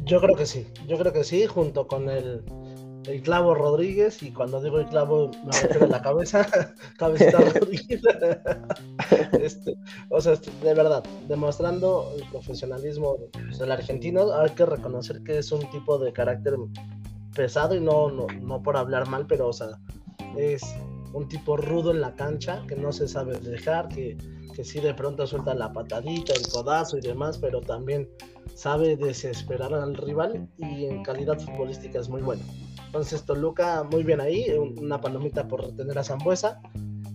Yo creo que sí, yo creo que sí, junto con el, el clavo Rodríguez, y cuando digo el clavo me refiero a la cabeza, cabecita Rodríguez. Este, o sea, de verdad, demostrando el profesionalismo del argentino, hay que reconocer que es un tipo de carácter pesado y no, no, no por hablar mal, pero o sea, es un tipo rudo en la cancha, que no se sabe dejar, que, que sí de pronto suelta la patadita, el codazo y demás, pero también sabe desesperar al rival y en calidad futbolística es muy bueno. Entonces Toluca muy bien ahí, una palomita por retener a Zambuesa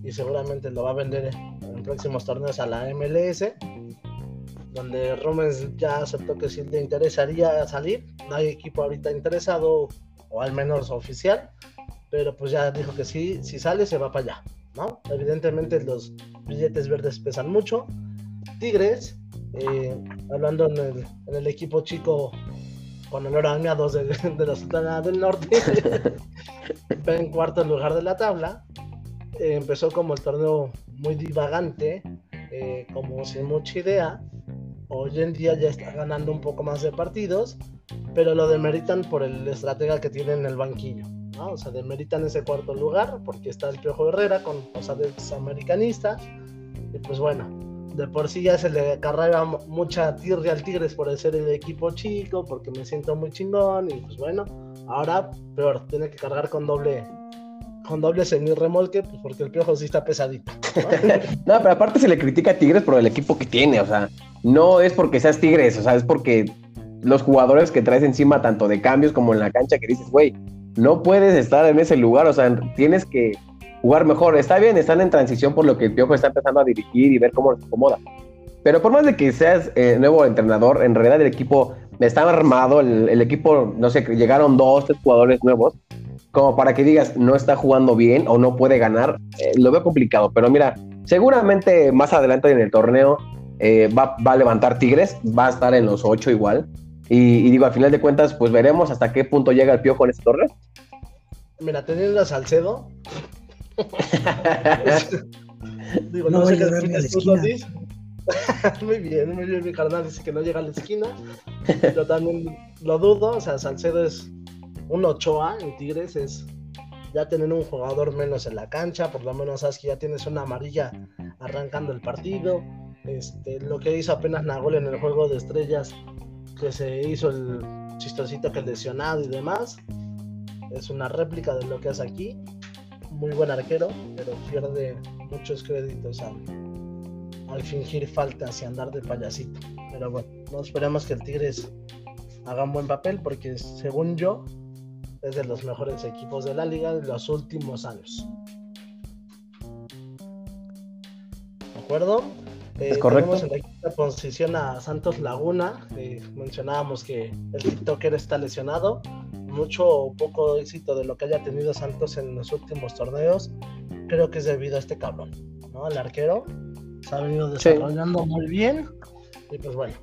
y seguramente lo va a vender en próximos torneos a la MLS, donde Romens ya aceptó que sí le interesaría salir, no hay equipo ahorita interesado o al menos oficial, pero pues ya dijo que sí, si sale se va para allá, ¿no? Evidentemente los billetes verdes pesan mucho. Tigres, eh, hablando en el, equipo chico con el arañados de, de la Sultana del Norte, en cuarto lugar de la tabla. Eh, empezó como el torneo muy divagante, eh, como sin mucha idea. Hoy en día ya está ganando un poco más de partidos pero lo demeritan por el estratega que tiene en el banquillo. ¿No? O sea, demeritan ese cuarto lugar porque está el Piojo Herrera con sea, es americanista. Y pues bueno, de por sí ya se le carrega mucha tirria al Tigres por ser el equipo chico, porque me siento muy chingón. Y pues bueno, ahora peor, tiene que cargar con doble con doble semi-remolque, pues porque el piojo sí está pesadito. ¿no? pero aparte se le critica a Tigres por el equipo que tiene, o sea, no es porque seas Tigres, o sea, es porque los jugadores que traes encima, tanto de cambios como en la cancha, que dices, güey, no puedes estar en ese lugar, o sea, tienes que jugar mejor. Está bien, están en transición por lo que el Piojo está empezando a dirigir y ver cómo se acomoda. Pero por más de que seas eh, nuevo entrenador, en realidad el equipo está armado, el, equipo, no sé, llegaron dos, tres jugadores nuevos, como para que digas, no está jugando bien o no puede ganar, eh, lo veo complicado. Pero mira, seguramente más adelante en el torneo eh, va, a levantar Tigres, va a estar en los ocho igual. Y, digo, al final de cuentas, pues veremos hasta qué punto llega el piojo en este torneo. Mira, teniendo a Salcedo. digo, no, sé qué dices muy bien, muy bien, mi carnal dice que no llega a la esquina. Yo también lo dudo. O sea, Salcedo es un Ochoa en Tigres, es ya tener un jugador menos en la cancha, por lo menos sabes que ya tienes una amarilla arrancando el partido. Este, lo que hizo apenas Nagol en el juego de estrellas que se hizo el chistosito que el lesionado y demás. Es una réplica de lo que hace aquí. Muy buen arquero, pero pierde muchos créditos al, fingir faltas y andar de payasito. Pero bueno, no esperemos que el Tigres haga un buen papel porque según yo es de los mejores equipos de la liga de los últimos años. ¿De acuerdo? Es correcto. Tenemos en la posición a Santos Laguna. mencionábamos que el TikToker está lesionado. Mucho o poco éxito de lo que haya tenido Santos en los últimos torneos. Creo que es debido a este cabrón, ¿no? El arquero se ha venido desarrollando muy bien. Y pues bueno,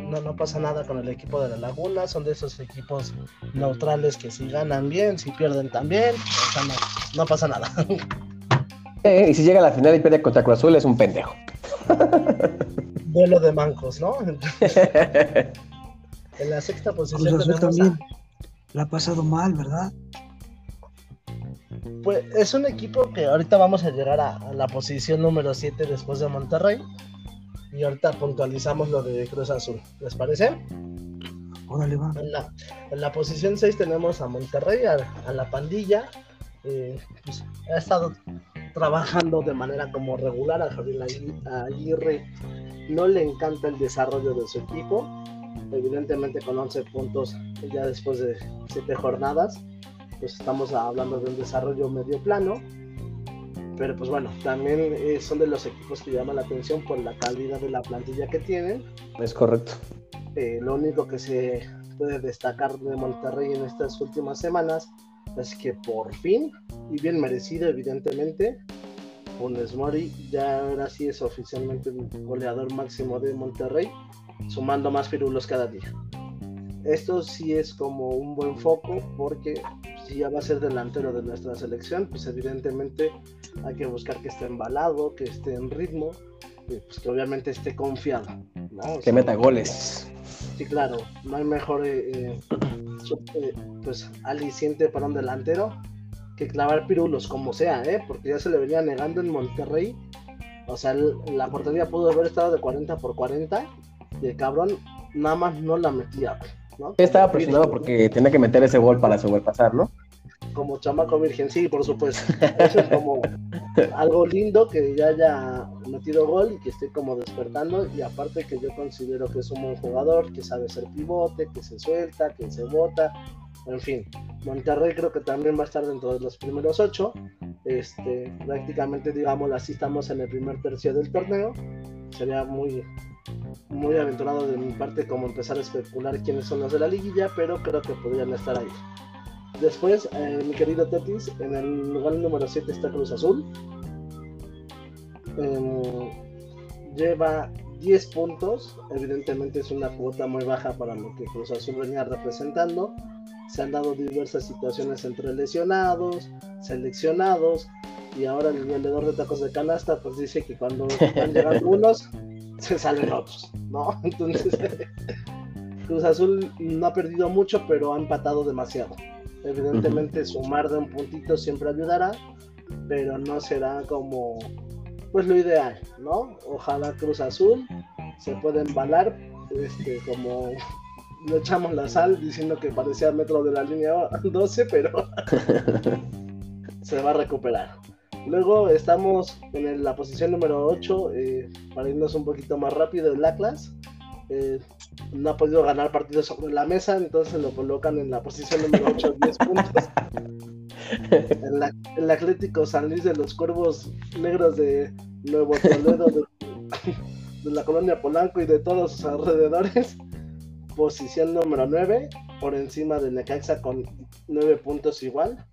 no, no, pasa nada con el equipo de la Laguna, son de esos equipos neutrales que si ganan bien, si pierden también, o sea, no, no pasa nada. y si llega a la final y pierde contra Cruz Azul, es un pendejo. Duelo de mancos, ¿no? en la sexta posición. Cruz también la ha pasado mal, ¿verdad? Pues es un equipo que ahorita vamos a llegar a, la posición número 7 después de Monterrey. Y ahorita puntualizamos lo de Cruz Azul. ¿Les parece? Órale, va. En la, en la posición 6 tenemos a Monterrey, a, la pandilla. Eh, pues, ha estado trabajando de manera como regular a Javier Aguirre. No le encanta el desarrollo de su equipo. Evidentemente con 11 puntos ya después de 7 jornadas, pues estamos hablando de un desarrollo medio plano. Pero pues bueno, también eh, son de los equipos que llaman la atención por la calidad de la plantilla que tienen. Es correcto. Eh, lo único que se puede destacar de Monterrey en estas últimas semanas es que por fin y bien merecido, evidentemente. Funes Mori ya ahora sí es oficialmente el goleador máximo de Monterrey, sumando más pirulos cada día. esto sí es como un buen foco porque si ya va a ser delantero de nuestra selección, pues evidentemente hay que buscar que esté embalado, que esté en ritmo, pues que obviamente esté confiado. que meta goles. Sí, claro, no hay mejor eh, eh, eh, pues aliciente para un delantero que clavar pirulos, como sea, ¿eh? porque ya se le venía negando en Monterrey. O sea, la portería pudo haber estado de 40 por 40 y el cabrón nada más no la metía. ¿no? Estaba presionado porque tenía que meter ese gol para sobrepasar, ¿no? Como chamaco virgen, sí, por supuesto. Eso es como algo lindo que ya haya metido gol y que esté como despertando. Y aparte que yo considero que es un buen jugador, que sabe ser pivote, que se suelta, que se bota, en fin. Monterrey creo que también va a estar dentro de los primeros ocho. Este, prácticamente, digamos, así estamos en el primer tercio del torneo. Sería muy, muy aventurado de mi parte como empezar a especular quiénes son los de la liguilla, pero creo que podrían estar ahí. Después, eh, mi querido Tetis, en el lugar número 7 está Cruz Azul. Em, lleva 10 puntos, evidentemente es una cuota muy baja para lo que Cruz Azul venía representando. Se han dado diversas situaciones entre lesionados, seleccionados, y ahora el vendedor de tacos de canasta pues dice que cuando van llegando unos, se salen otros, ¿no? Entonces, Cruz Azul no ha perdido mucho, pero ha empatado demasiado. Evidentemente, sumar de un puntito siempre ayudará, pero no será como, pues lo ideal, ¿no? Ojalá Cruz Azul se pueda embalar, este, como le echamos la sal diciendo que parecía metro de la línea 12, pero se va a recuperar. Luego estamos en la posición número 8, eh, para irnos un poquito más rápido, el Atlas. Eh, no ha podido ganar partidos sobre la mesa, entonces lo colocan en la posición número 8, 10 puntos. El, el, Atlético San Luis de los Cuervos Negros de Nuevo Toledo, de, de la colonia Polanco y de todos sus alrededores. Posición número 9, por encima de Necaxa con 9 puntos igual.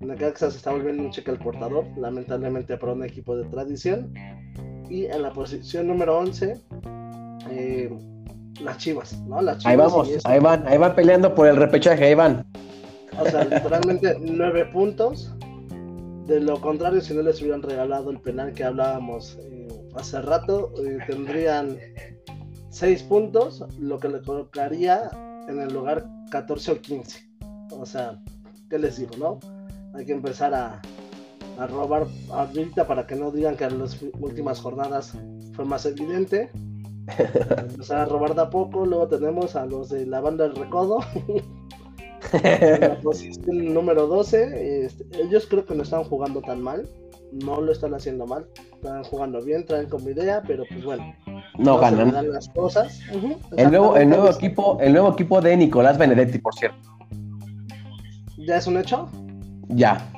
Necaxa se está volviendo un cheque al portador, lamentablemente para un equipo de tradición. Y en la posición número 11, eh, las Chivas, ¿no? Las Chivas ahí vamos, ahí van, ahí van peleando por el repechaje, ahí van. O sea, literalmente 9 puntos. De lo contrario, si no les hubieran regalado el penal que hablábamos eh, hace rato, eh, tendrían 6 puntos, lo que le colocaría en el lugar 14 o 15. O sea, ¿qué les digo, no? hay que empezar a, a robar ahorita para que no digan que en las últimas jornadas fue más evidente. empezar a robar de a poco. Luego tenemos a los de la banda del Recodo. en la posición número 12. Este, ellos creo que no están jugando tan mal. No lo están haciendo mal. Están jugando bien, traen como idea, pero pues bueno. No, ganan. las cosas. el, nuevo, el, nuevo equipo, el nuevo equipo de Nicolás Benedetti, por cierto. ¿Ya es un hecho? Ya.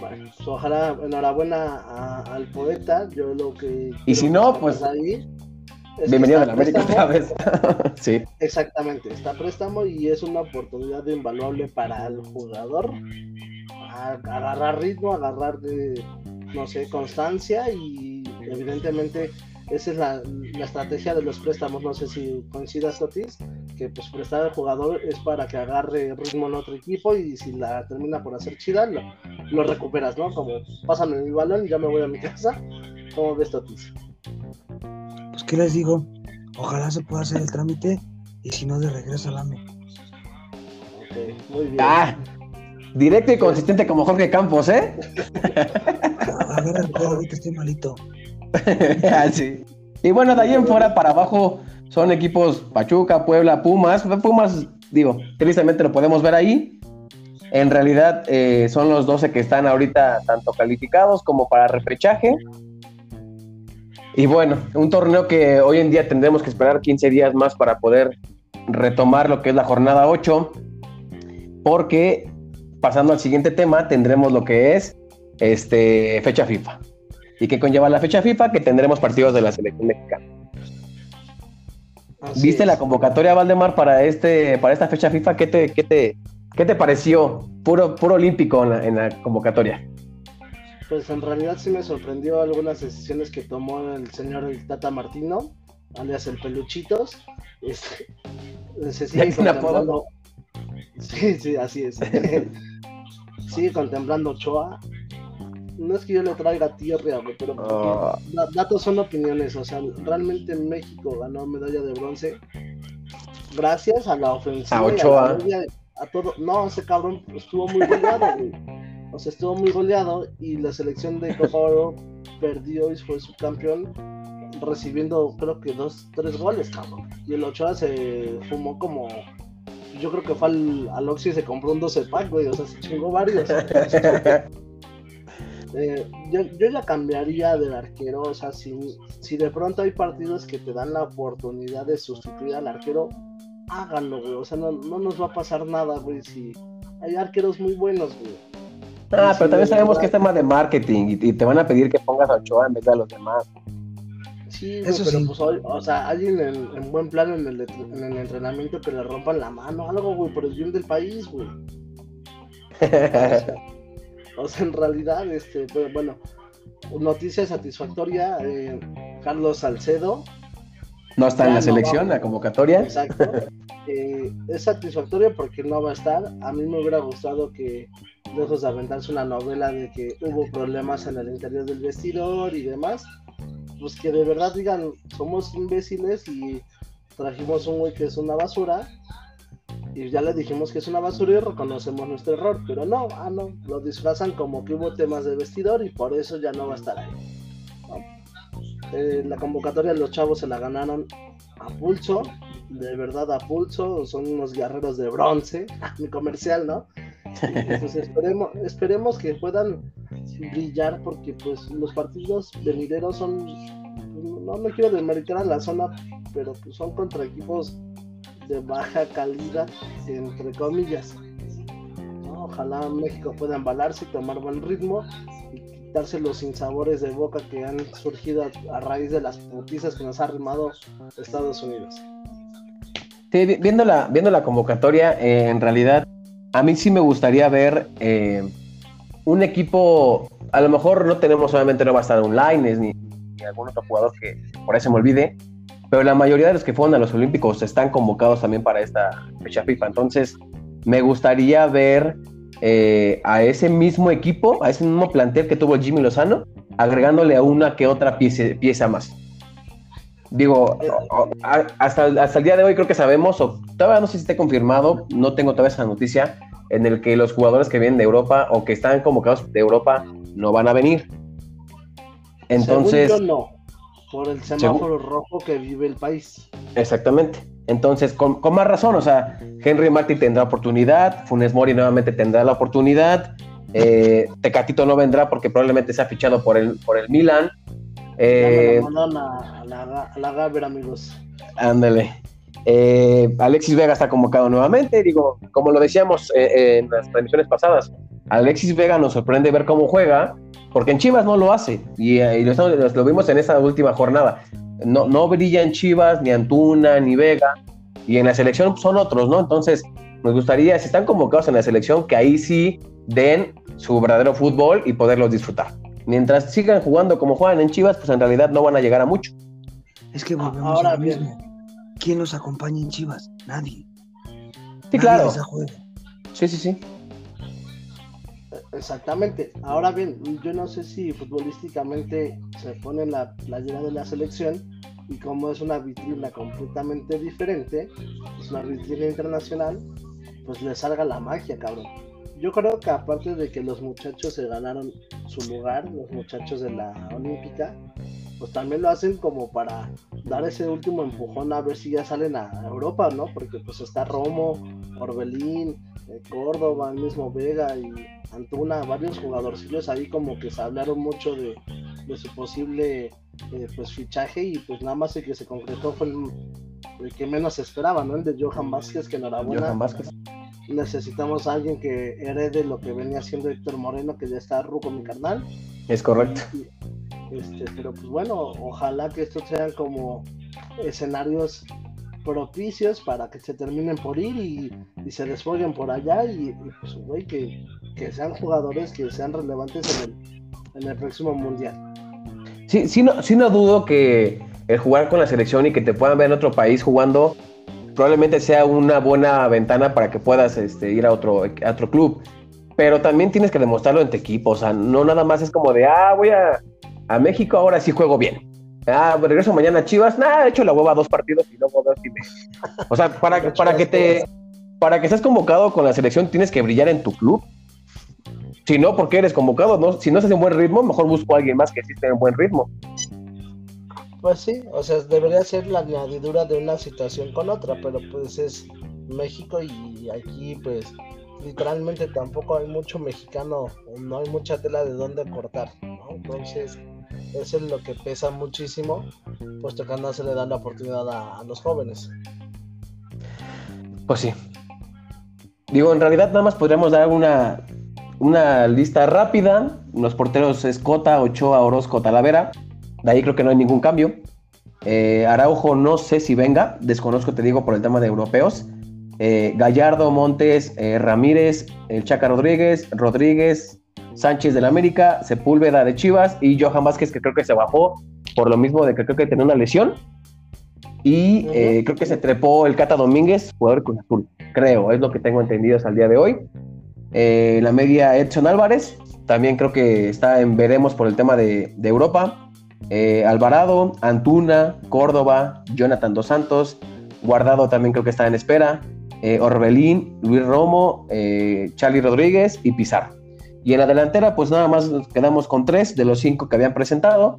Bueno, pues ojalá, enhorabuena al poeta. Yo lo que. Y si no, pues. Ahí bienvenido a la América otra vez. sí. Exactamente, está préstamo y es una oportunidad invaluable para el jugador. agarrar ritmo, agarrar de, no sé, constancia y evidentemente esa es la, estrategia de los préstamos. No sé si coincidas, Totis, que pues prestar al jugador es para que agarre ritmo en otro equipo y si la termina por hacer chida, lo, recuperas, ¿no? Como pásame mi balón y ya me voy a mi casa. ¿Cómo ves, Totis? ¿Qué les digo? Ojalá se pueda hacer el trámite y si no, de regreso al AME. Ok, muy bien. Ah, directo y consistente como Jorge Campos, ¿eh? A ver, ahorita estoy malito. Ah, y bueno, de ahí en fuera para abajo son equipos Pachuca, Puebla, Pumas. Pumas, digo, tristemente lo podemos ver ahí. En realidad eh, son los 12 que están ahorita tanto calificados como para repechaje. Y bueno, un torneo que hoy en día tendremos que esperar 15 días más para poder retomar lo que es la jornada 8. Porque pasando al siguiente tema, tendremos lo que es este, fecha FIFA y que conlleva la fecha FIFA que tendremos partidos de la selección mexicana. ¿Viste la convocatoria, Valdemar, para este, para esta fecha FIFA? ¿Qué te, qué te, qué te pareció? Puro, puro olímpico en la, convocatoria. Pues en realidad sí me sorprendió algunas decisiones que tomó el señor Tata Martino, alias el Peluchitos. Este, Se sigue contemplando. Sí, sí, así es. sigue contemplando Ochoa. No es que yo le traiga tierra, pero oh. datos son opiniones. O sea, realmente México ganó medalla de bronce gracias a la ofensiva. A Ochoa. A, todo. No, ese cabrón estuvo muy goleado, O sea, estuvo muy goleado y la selección de Copa Oro perdió y fue subcampeón recibiendo creo que dos, tres goles, cabrón. Y el Ochoa se fumó como yo creo que fue al, al Oxy y se compró un 12 pack, güey, o sea, se chingó varios. Eh, yo, yo, ya cambiaría del arquero, o sea, si, si de pronto hay partidos que te dan la oportunidad de sustituir al arquero, háganlo, güey, o sea, no, no nos va a pasar nada, güey, si hay arqueros muy buenos, güey. Ah, pero también sabemos que es tema de marketing y, te van a pedir que pongas a Ochoa en vez de a los demás. Sí, Eso pero pues o sea, alguien en, buen plan en el, en el, entrenamiento que le rompan la mano, algo, güey, por el bien del país, güey. o, sea, en realidad, este, pues, bueno, noticia satisfactoria, eh, Carlos Salcedo. No está en la selección, la convocatoria. Exacto. Eh, es satisfactoria porque no va a estar. A mí me hubiera gustado que, lejos de aventarse una novela de que hubo problemas en el interior del vestidor y demás, pues que de verdad digan, somos imbéciles y trajimos un güey que es una basura y ya le dijimos que es una basura y reconocemos nuestro error, pero no, ah no, lo disfrazan como que hubo temas de vestidor y por eso ya no va a estar ahí. Eh, la convocatoria los chavos se la ganaron a pulso, de verdad a pulso, son unos guerreros de bronce, mi comercial, ¿no? Pues esperemos, esperemos que puedan brillar porque pues los partidos venideros son, no me quiero desmeritar a la zona, pero pues son contra equipos de baja calidad, entre comillas. Ojalá México pueda embalarse y tomar buen ritmo quitarse los sinsabores de boca que han surgido a, raíz de las putizas que nos ha armado Estados Unidos. viendo la, viendo la convocatoria, eh, en realidad a mí sí me gustaría ver eh, un equipo, a lo mejor no tenemos, obviamente no va a estar online ni, ni algún otro jugador que por ahí se me olvide, pero la mayoría de los que fueron a los Olímpicos están convocados también para esta fecha FIFA. Entonces, me gustaría ver eh, a ese mismo equipo, a ese mismo plantel que tuvo Jimmy Lozano, agregándole a una que otra pieza, pieza más. Digo, hasta, hasta el día de hoy creo que sabemos, o todavía no sé si esté confirmado, no tengo todavía esa noticia, en el que los jugadores que vienen de Europa o que están convocados de Europa no van a venir. Entonces. no, por el semáforo rojo que vive el país. Exactamente. Entonces, con, más razón, o sea, Henry Martin tendrá oportunidad, Funes Mori nuevamente tendrá la oportunidad, eh, Tecatito no vendrá porque probablemente se ha fichado por el, por el Milan. Eh, a, la, a la amigos. Ándale. Eh, Alexis Vega está convocado nuevamente, digo, como lo decíamos eh, en las transmisiones pasadas, Alexis Vega nos sorprende ver cómo juega, porque en Chivas no lo hace, y, eh, lo, vimos en esa última jornada. No, no brilla en Chivas, ni Antuna, ni Vega, y en la selección son otros, ¿no? Entonces, nos gustaría, si están convocados en la selección, que ahí sí den su verdadero fútbol y poderlos disfrutar. Mientras sigan jugando como juegan en Chivas, pues en realidad no van a llegar a mucho. Es que volvemos Ahora mismo ¿quién nos acompaña en Chivas? Nadie. Sí, claro. Sí, sí, sí. Exactamente. Ahora bien, yo no sé si futbolísticamente se pone la playera de la selección y como es una vitrina completamente diferente, es una vitrina internacional, pues le salga la magia, cabrón. Yo creo que aparte de que los muchachos se ganaron su lugar, los muchachos de la Olímpica, pues también lo hacen como para dar ese último empujón a ver si ya salen a Europa, ¿no? Porque pues está Romo, Orbelín, eh, Córdoba, el mismo Vega y Antuna, varios jugadorcillos ahí como que se hablaron mucho de, su posible eh, pues fichaje y pues nada más el que se concretó fue el, que menos esperaba, ¿no? El de Johan Vázquez, que enhorabuena. Johan Vázquez. Necesitamos a alguien que herede lo que venía haciendo Héctor Moreno, que ya está ruco mi carnal. Es correcto. Este, pero pues bueno, ojalá que estos sean como escenarios propicios para que se terminen por ir y, se desfoguen por allá y, pues güey, que, sean jugadores que sean relevantes en el, en el próximo mundial. Sí, sí no, sí no dudo que el jugar con la selección y que te puedan ver en otro país jugando probablemente sea una buena ventana para que puedas este, ir a otro, a otro club. Pero también tienes que demostrarlo en tu equipo. O sea, no nada más es como de, ah, voy a, a México, ahora sí juego bien. Ah, regreso mañana a Chivas. Nah, he hecho la hueva dos partidos y luego dos y me... O sea, para, para que te. Para que estés convocado con la selección, tienes que brillar en tu club. Si no, porque eres convocado, no, si no estás en buen ritmo, mejor busco a alguien más que sí esté en buen ritmo. Pues sí, o sea, debería ser la añadidura de una situación con otra, pero pues es México y aquí pues literalmente tampoco hay mucho mexicano, no hay mucha tela de dónde cortar, ¿no? Entonces, eso es lo que pesa muchísimo, puesto que no se le da la oportunidad a, los jóvenes. Pues sí. Digo, en realidad nada más podríamos dar una, una lista rápida. Los porteros Escota, Ochoa, Orozco, Talavera. De ahí creo que no hay ningún cambio. Eh, Araujo no sé si venga, desconozco, te digo, por el tema de europeos. Eh, Gallardo, Montes, eh, Ramírez, el Chaca Rodríguez, Rodríguez, Sánchez del América, Sepúlveda de Chivas y Johan Vázquez, que creo que se bajó por lo mismo de que creo que tenía una lesión. Y creo que se trepó el Cata Domínguez, jugador con azul. Creo, es lo que tengo entendido hasta el día de hoy. La media Edson Álvarez, también creo que está en veremos por el tema de, Europa. Alvarado, Antuna, Córdoba, Jonathan Dos Santos, Guardado también creo que está en espera eh, Orbelín, Luis Romo, eh, Charlie Rodríguez y Pizarro. Y en la delantera, pues nada más nos quedamos con tres de los cinco que habían presentado.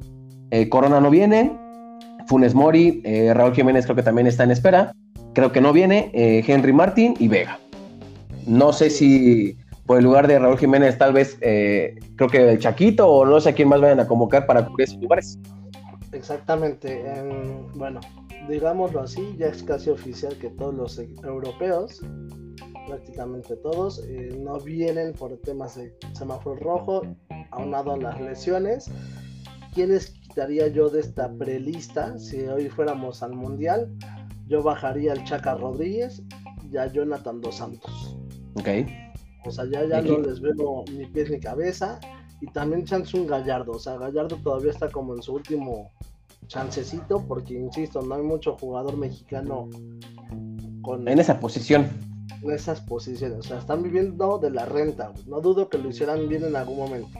Eh, Corona no viene, Funes Mori, eh, Raúl Jiménez creo que también está en espera. Creo que no viene, Henry Martín y Vega. No sé si por el lugar de Raúl Jiménez, tal vez creo que el Chaquito o no sé a quién más vayan a convocar para cubrir esos lugares. Exactamente. bueno, digámoslo así, ya es casi oficial que todos los europeos, prácticamente todos, eh, no vienen por temas de semáforo rojo, aunado a las lesiones. ¿Quiénes quitaría yo de esta prelista si hoy fuéramos al mundial? Yo bajaría al Chaca Rodríguez y a Jonathan Dos Santos. Ok. O sea, ya, ya no les veo ni pies ni cabeza. Y también un Gallardo. O sea, Gallardo todavía está como en su último chancecito, porque insisto, no hay mucho jugador mexicano con en esa posición. En esas posiciones, o sea, están viviendo de la renta. No dudo que lo hicieran bien en algún momento.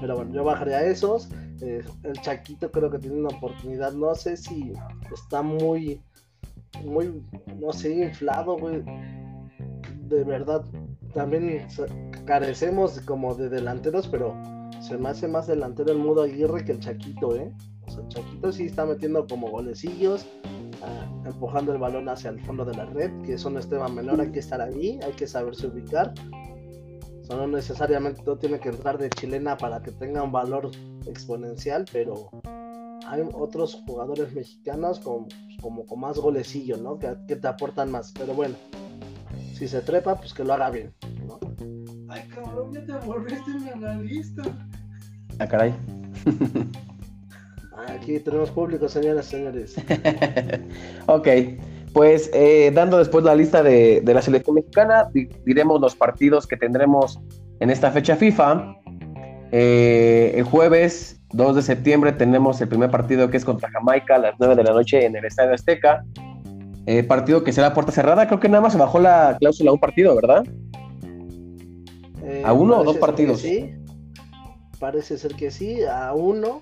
Pero bueno, yo bajaré a esos. Eh, el Chaquito creo que tiene una oportunidad. No sé si está muy, muy, no sé, inflado, güey. De verdad, también carecemos como de delanteros, pero se me hace más delantero el Mudo Aguirre que el Chaquito, ¿eh? O sea, Chaquito sí está metiendo como golecillos, ah, empujando el balón hacia el fondo de la red, que eso no es tema menor, hay que estar ahí, hay que saberse ubicar. O no necesariamente todo tiene que entrar de chilena para que tenga un valor exponencial, pero hay otros jugadores mexicanos con, como con más golecillo, ¿no? Que, te aportan más. Pero bueno, si se trepa, pues que lo haga bien, ¿no? Ay, cabrón, ya te volviste un analista. Ah, caray. Aquí tenemos público, señoras y señores. ok, pues eh, dando después la lista de, la selección mexicana, diremos los partidos que tendremos en esta fecha FIFA. Eh, el jueves 2 de septiembre tenemos el primer partido que es contra Jamaica a las 9 de la noche en el Estadio Azteca. Eh, partido que será puerta cerrada, creo que nada más se bajó la cláusula a un partido, ¿verdad? ¿A uno o dos partidos? Sí, parece ser que sí, a uno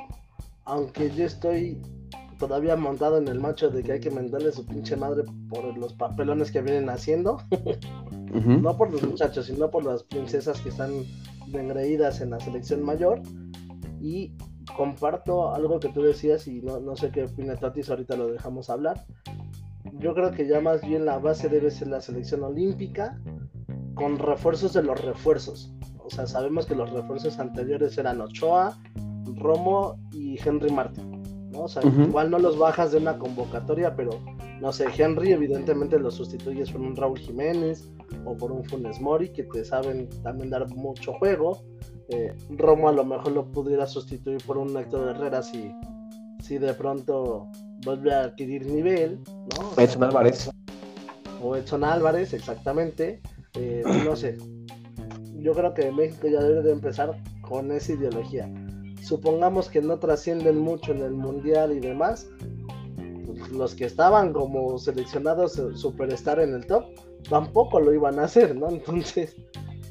aunque yo estoy todavía montado en el macho de que hay que mandarle su pinche madre por los papelones que vienen haciendo. No por los muchachos, sino por las princesas que están engreídas en la selección mayor. Y comparto algo que tú decías y no, no sé qué opina Tatis, ahorita lo dejamos hablar. Yo creo que ya más bien la base debe ser la selección olímpica con refuerzos de los refuerzos. O sea, sabemos que los refuerzos anteriores eran Ochoa, Romo y Henry Martin. ¿no? O sea, igual no los bajas de una convocatoria, pero no sé, Henry evidentemente lo sustituyes por un Raúl Jiménez o por un Funes Mori que te saben también dar mucho juego. Eh, Romo a lo mejor lo pudiera sustituir por un Héctor Herrera si, si de pronto vuelve a adquirir nivel, ¿no? Edson Álvarez. O Edson Álvarez, exactamente. Eh, no sé. Yo creo que México ya debe de empezar con esa ideología supongamos que no trascienden mucho en el mundial y demás, pues, los que estaban como seleccionados eh, superstar en el top tampoco lo iban a hacer, ¿no? Entonces,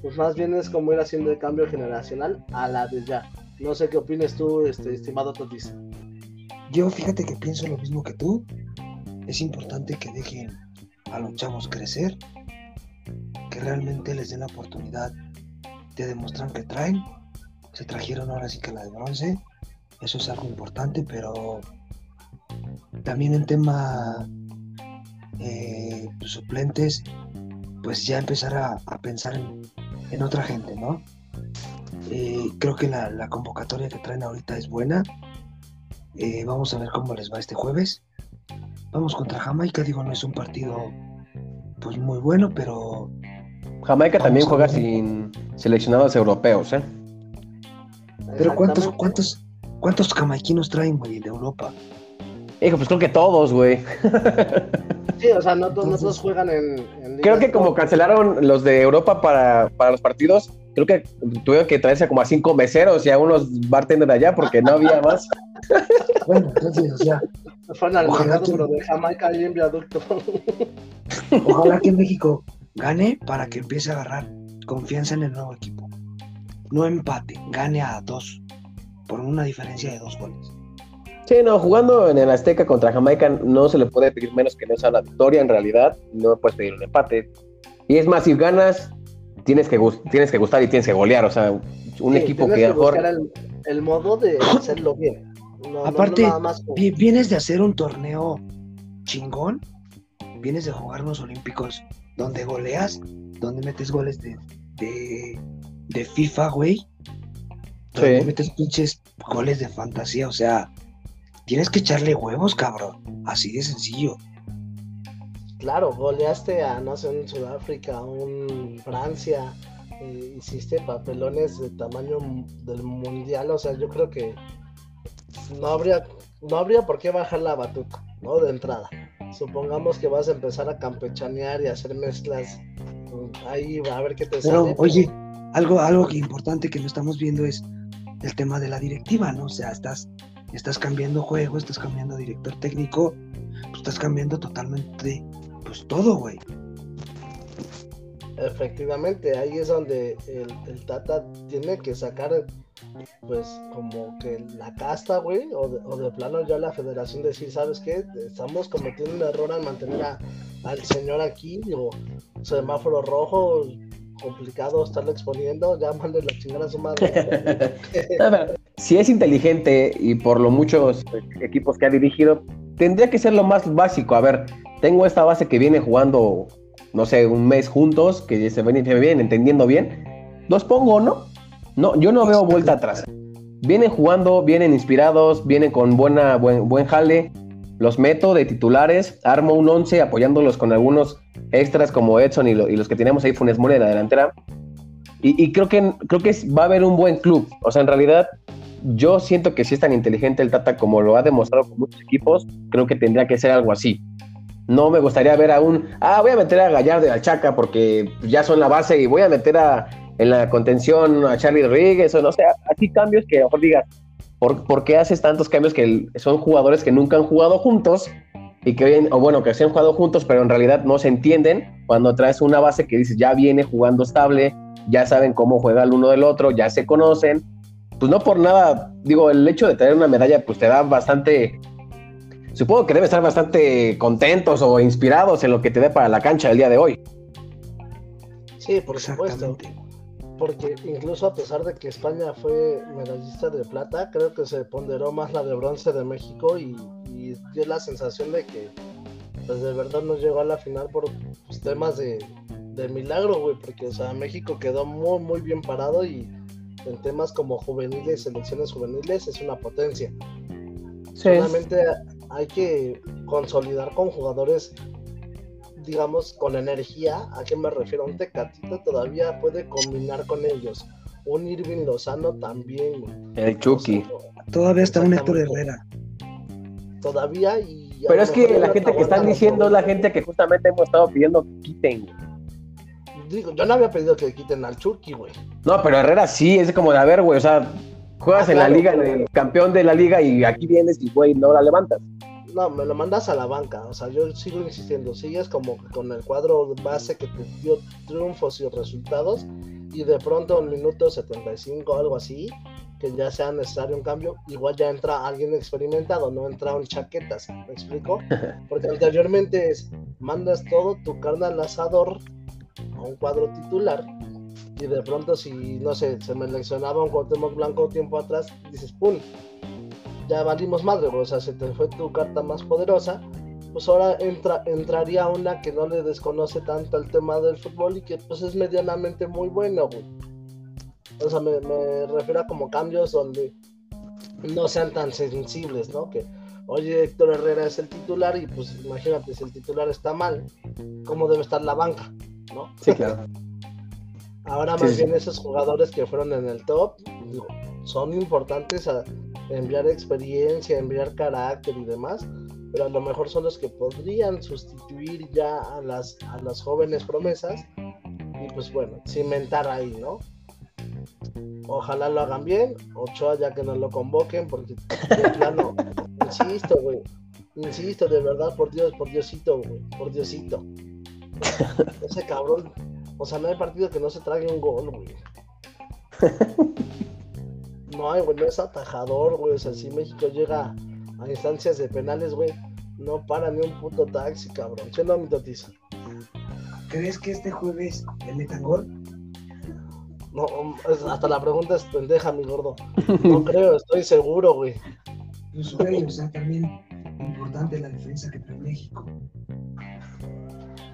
pues más bien es como ir haciendo el cambio generacional a la de ya. No sé qué opines tú, este, estimado Totis. Yo fíjate que pienso lo mismo que tú. Es importante que dejen a los chavos crecer, que realmente les den la oportunidad de demostrar que traen. Se trajeron ahora sí que la de bronce. Eso es algo importante, pero también en tema eh, pues, suplentes, pues ya empezar a, pensar en, en, otra gente, ¿no? Eh, creo que la, la, convocatoria que traen ahorita es buena. Eh, vamos a ver cómo les va este jueves. Vamos contra Jamaica, digo, no es un partido pues muy bueno, pero... Jamaica también juega sin seleccionados europeos, ¿eh? Pero ¿cuántos, cuántos, cuántos jamaiquinos traen, güey, de Europa? Hijo, pues creo que todos, güey. Sí, o sea, no, no todos juegan en, en Creo que como cancelaron los de Europa para, para, los partidos, creo que tuvieron que traerse como a cinco meseros y a unos bartenders allá porque no había más. bueno, entonces, o sea... Fueron al mercado, que... pero de Jamaica ahí en viaducto. Ojalá que México gane para que empiece a agarrar confianza en el nuevo equipo. No empate, gane a dos, por una diferencia de dos goles. Sí, no, jugando en el Azteca contra Jamaica no se le puede pedir menos que no sea la victoria en realidad, no puedes pedir un empate. Y es más, si ganas, tienes que, tienes que gustar y tienes que golear, o sea, un Sí, equipo que que mejor... el, el modo de hacerlo bien. No- Aparte, no nada más como- vi- vienes de hacer un torneo chingón, vienes de jugar unos olímpicos donde goleas, donde metes goles de, de, de FIFA, güey. Donde Sí. metes pinches goles de fantasía, o sea, tienes que echarle huevos, cabrón. Así de sencillo. Claro, goleaste a, no sé, un Sudáfrica, un Francia, eh, hiciste papelones de tamaño del mundial, o sea, yo creo que no habría, no habría por qué bajar la batuta, ¿no? De entrada. Supongamos que vas a empezar a campechanear y hacer mezclas, ahí a ver qué te Pero, sale. oye, algo, algo importante que no estamos viendo es el tema de la directiva, ¿no? O sea, estás, estás cambiando juego, estás cambiando director técnico, pues estás cambiando totalmente, pues todo, güey. Efectivamente, ahí es donde el, el Tata tiene que sacar, pues, como que la casta, güey, o de, o de plano ya la federación decir, ¿sabes qué? Estamos cometiendo un error al mantener a- al señor aquí, o semáforo rojo, complicado estarlo exponiendo, ya mande la chingada a su madre. Si es inteligente y por lo muchos equipos que ha dirigido, tendría que ser lo más básico. A ver, tengo esta base que viene jugando, no sé, un mes juntos, que se se vienen entendiendo bien. Los pongo, ¿no? No, yo no veo vuelta atrás. Vienen jugando, vienen inspirados, vienen con buena, buen, buen jale. Los meto de titulares, armo un 11 apoyándolos con algunos extras como Edson y, lo- y los que tenemos ahí Funes Mori en la delantera. Y, y creo que creo que va a haber un buen club. O sea, en realidad, yo siento que si es tan inteligente el Tata como lo ha demostrado con muchos equipos, creo que tendría que ser algo así. No me gustaría ver a un, ah, voy a meter a Gallardo y al Chaca porque ya son la base y voy a meter a, en la contención a Charlie Rodríguez o no sé, así cambios que a lo mejor digas, ¿por, por qué haces tantos cambios que son jugadores que nunca han jugado juntos y que bien, o bueno, que se han jugado juntos, pero en realidad no se entienden cuando traes una base que dices ya viene jugando estable, ya saben cómo juega el uno del otro, ya se conocen. Pues no por nada, digo, el hecho de traer una medalla, pues te da bastante. Supongo que debe estar bastante contentos o inspirados en lo que te dé para la cancha el día de hoy. Sí, por supuesto. Porque incluso a pesar de que España fue medallista de plata, creo que se ponderó más la de bronce de México y, y dio la sensación de que pues de verdad no llegó a la final por pues, temas de, de milagro, güey, porque o sea, México quedó muy muy bien parado y en temas como juveniles, selecciones juveniles es una potencia. Solamente hay que consolidar con jugadores, digamos, con energía. ¿A qué me refiero? Un Tecatito todavía puede combinar con ellos. Un Irving Lozano también. El Chucky. Todavía está un Héctor. Herrera. Todavía y. Pero es que la gente te que están diciendo es la gente que justamente hemos estado pidiendo que quiten. Digo, yo no había pedido que quiten al Chucky, güey. No, pero Herrera sí, es como de a ver, güey, o sea, juegas Ah, en la liga, pero- el campeón de la liga y aquí vienes y, güey, no la levantas. No, me lo mandas a la banca. O sea, yo sigo insistiendo. Sigues como con el cuadro base que te dio triunfos y resultados. Y de pronto en minuto 75 o algo así, que ya sea necesario un cambio, igual ya entra alguien experimentado, no entra un chaquetas. ¿Me explico? Porque anteriormente es, mandas todo tu carne al asador a un cuadro titular. Y de pronto, si no sé, se me lesionaba un Cuauhtémoc Blanco tiempo atrás, dices, ¡pum! ya valimos madre, o sea, se te fue tu carta más poderosa, pues ahora entra, entraría una que no le desconoce tanto el tema del fútbol y que pues es medianamente muy bueno. O sea, me, me refiero a como cambios donde no sean tan sensibles, ¿no? Que, oye, Héctor Herrera es el titular y pues imagínate, si el titular está mal, ¿cómo debe estar la banca? ¿No? Sí, claro. Ahora más bien esos jugadores que fueron en el top son importantes a, enviar experiencia, enviar carácter y demás, pero a lo mejor son los que podrían sustituir ya a las, a las jóvenes promesas y pues bueno, cimentar ahí, ¿no? Ojalá lo hagan bien, Ochoa ya que nos lo convoquen, porque de plano, insisto, güey, insisto, de verdad, por Dios, por Diosito, güey, por Diosito. Ese cabrón, o sea, no hay partido que no se trague un gol, güey. No hay, güey, no es atajador, güey. O sea, si México llega a instancias de penales, güey, no para ni un puto taxi, cabrón. ¿Sí no, mi totiza? ¿Crees que este jueves le metan gol? No, hasta la pregunta es pendeja, mi gordo. No creo, estoy seguro, güey. Pues, güey, o sea, también importante la defensa que trae México.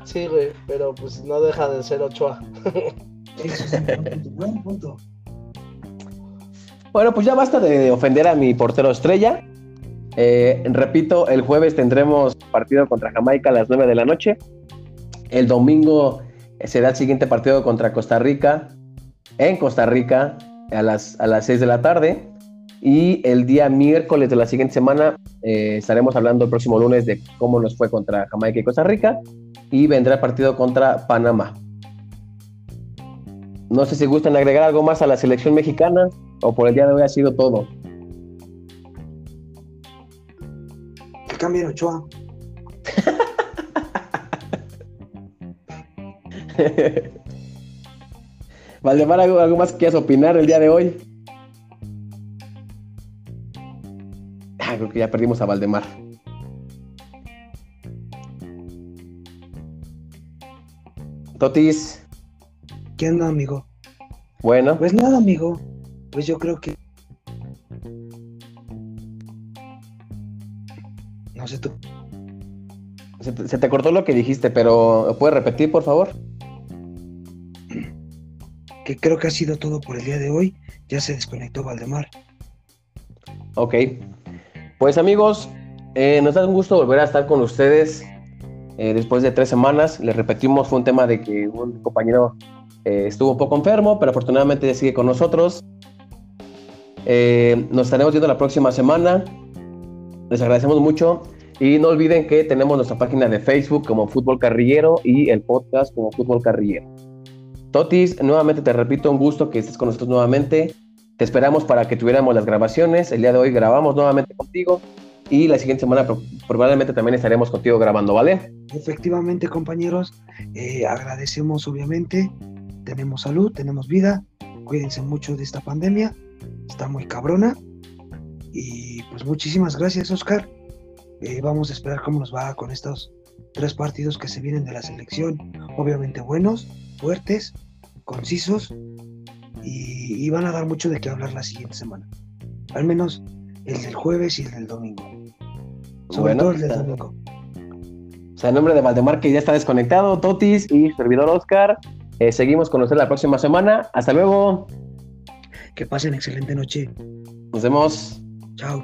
Sí, güey, pero pues no deja de ser Ochoa. Eso. Buen punto. Bueno, pues ya basta de ofender a mi portero estrella. Eh, repito, el jueves tendremos partido contra Jamaica a las 9 de la noche. El domingo será el siguiente partido contra Costa Rica en Costa Rica a las, a las 6 de la tarde. Y el día miércoles de la siguiente semana eh, estaremos hablando el próximo lunes de cómo nos fue contra Jamaica y Costa Rica. Y vendrá el partido contra Panamá. No sé si gustan agregar algo más a la selección mexicana o por el día de hoy ha sido todo. Que cambien Ochoa. Valdemar, ¿algo, algo más que quieras opinar el día de hoy? Ah, creo que ya perdimos a Valdemar. Totis, ¿Qué onda, amigo? bueno, Pues nada, amigo. Pues yo creo que. No sé tú. se te, se te cortó lo que dijiste, pero ¿puedes repetir, por favor? Que creo que ha sido todo por el día de hoy. Ya se desconectó Valdemar. Ok. Pues amigos, eh, nos da un gusto volver a estar con ustedes eh, después de tres semanas. Les repetimos, fue un tema de que un compañero eh, estuvo un poco enfermo, pero afortunadamente sigue con nosotros. Eh, nos estaremos viendo la próxima semana. Les agradecemos mucho. Y no olviden que tenemos nuestra página de Facebook como Fútbol Carrillero y el podcast como Fútbol Carrillero. Totis, nuevamente te repito, un gusto que estés con nosotros nuevamente. Te esperamos para que tuviéramos las grabaciones. El día de hoy grabamos nuevamente contigo y la siguiente semana pro- probablemente también estaremos contigo grabando, ¿vale? Efectivamente, compañeros, eh, agradecemos obviamente. Tenemos salud, tenemos vida. Cuídense mucho de esta pandemia. Está muy cabrona. Y pues muchísimas gracias, Oscar. Eh, vamos a esperar cómo nos va con estos tres partidos que se vienen de la selección. Obviamente buenos, fuertes, concisos. Y van a dar mucho de qué hablar la siguiente semana. Al menos el del jueves y el del domingo. Sobre Bueno, todo el del está- domingo. O sea, en nombre de Valdemar, que ya está desconectado, Totis y servidor Oscar, eh, seguimos con ustedes la próxima semana. Hasta luego. Que pasen excelente noche. Nos vemos. Chao.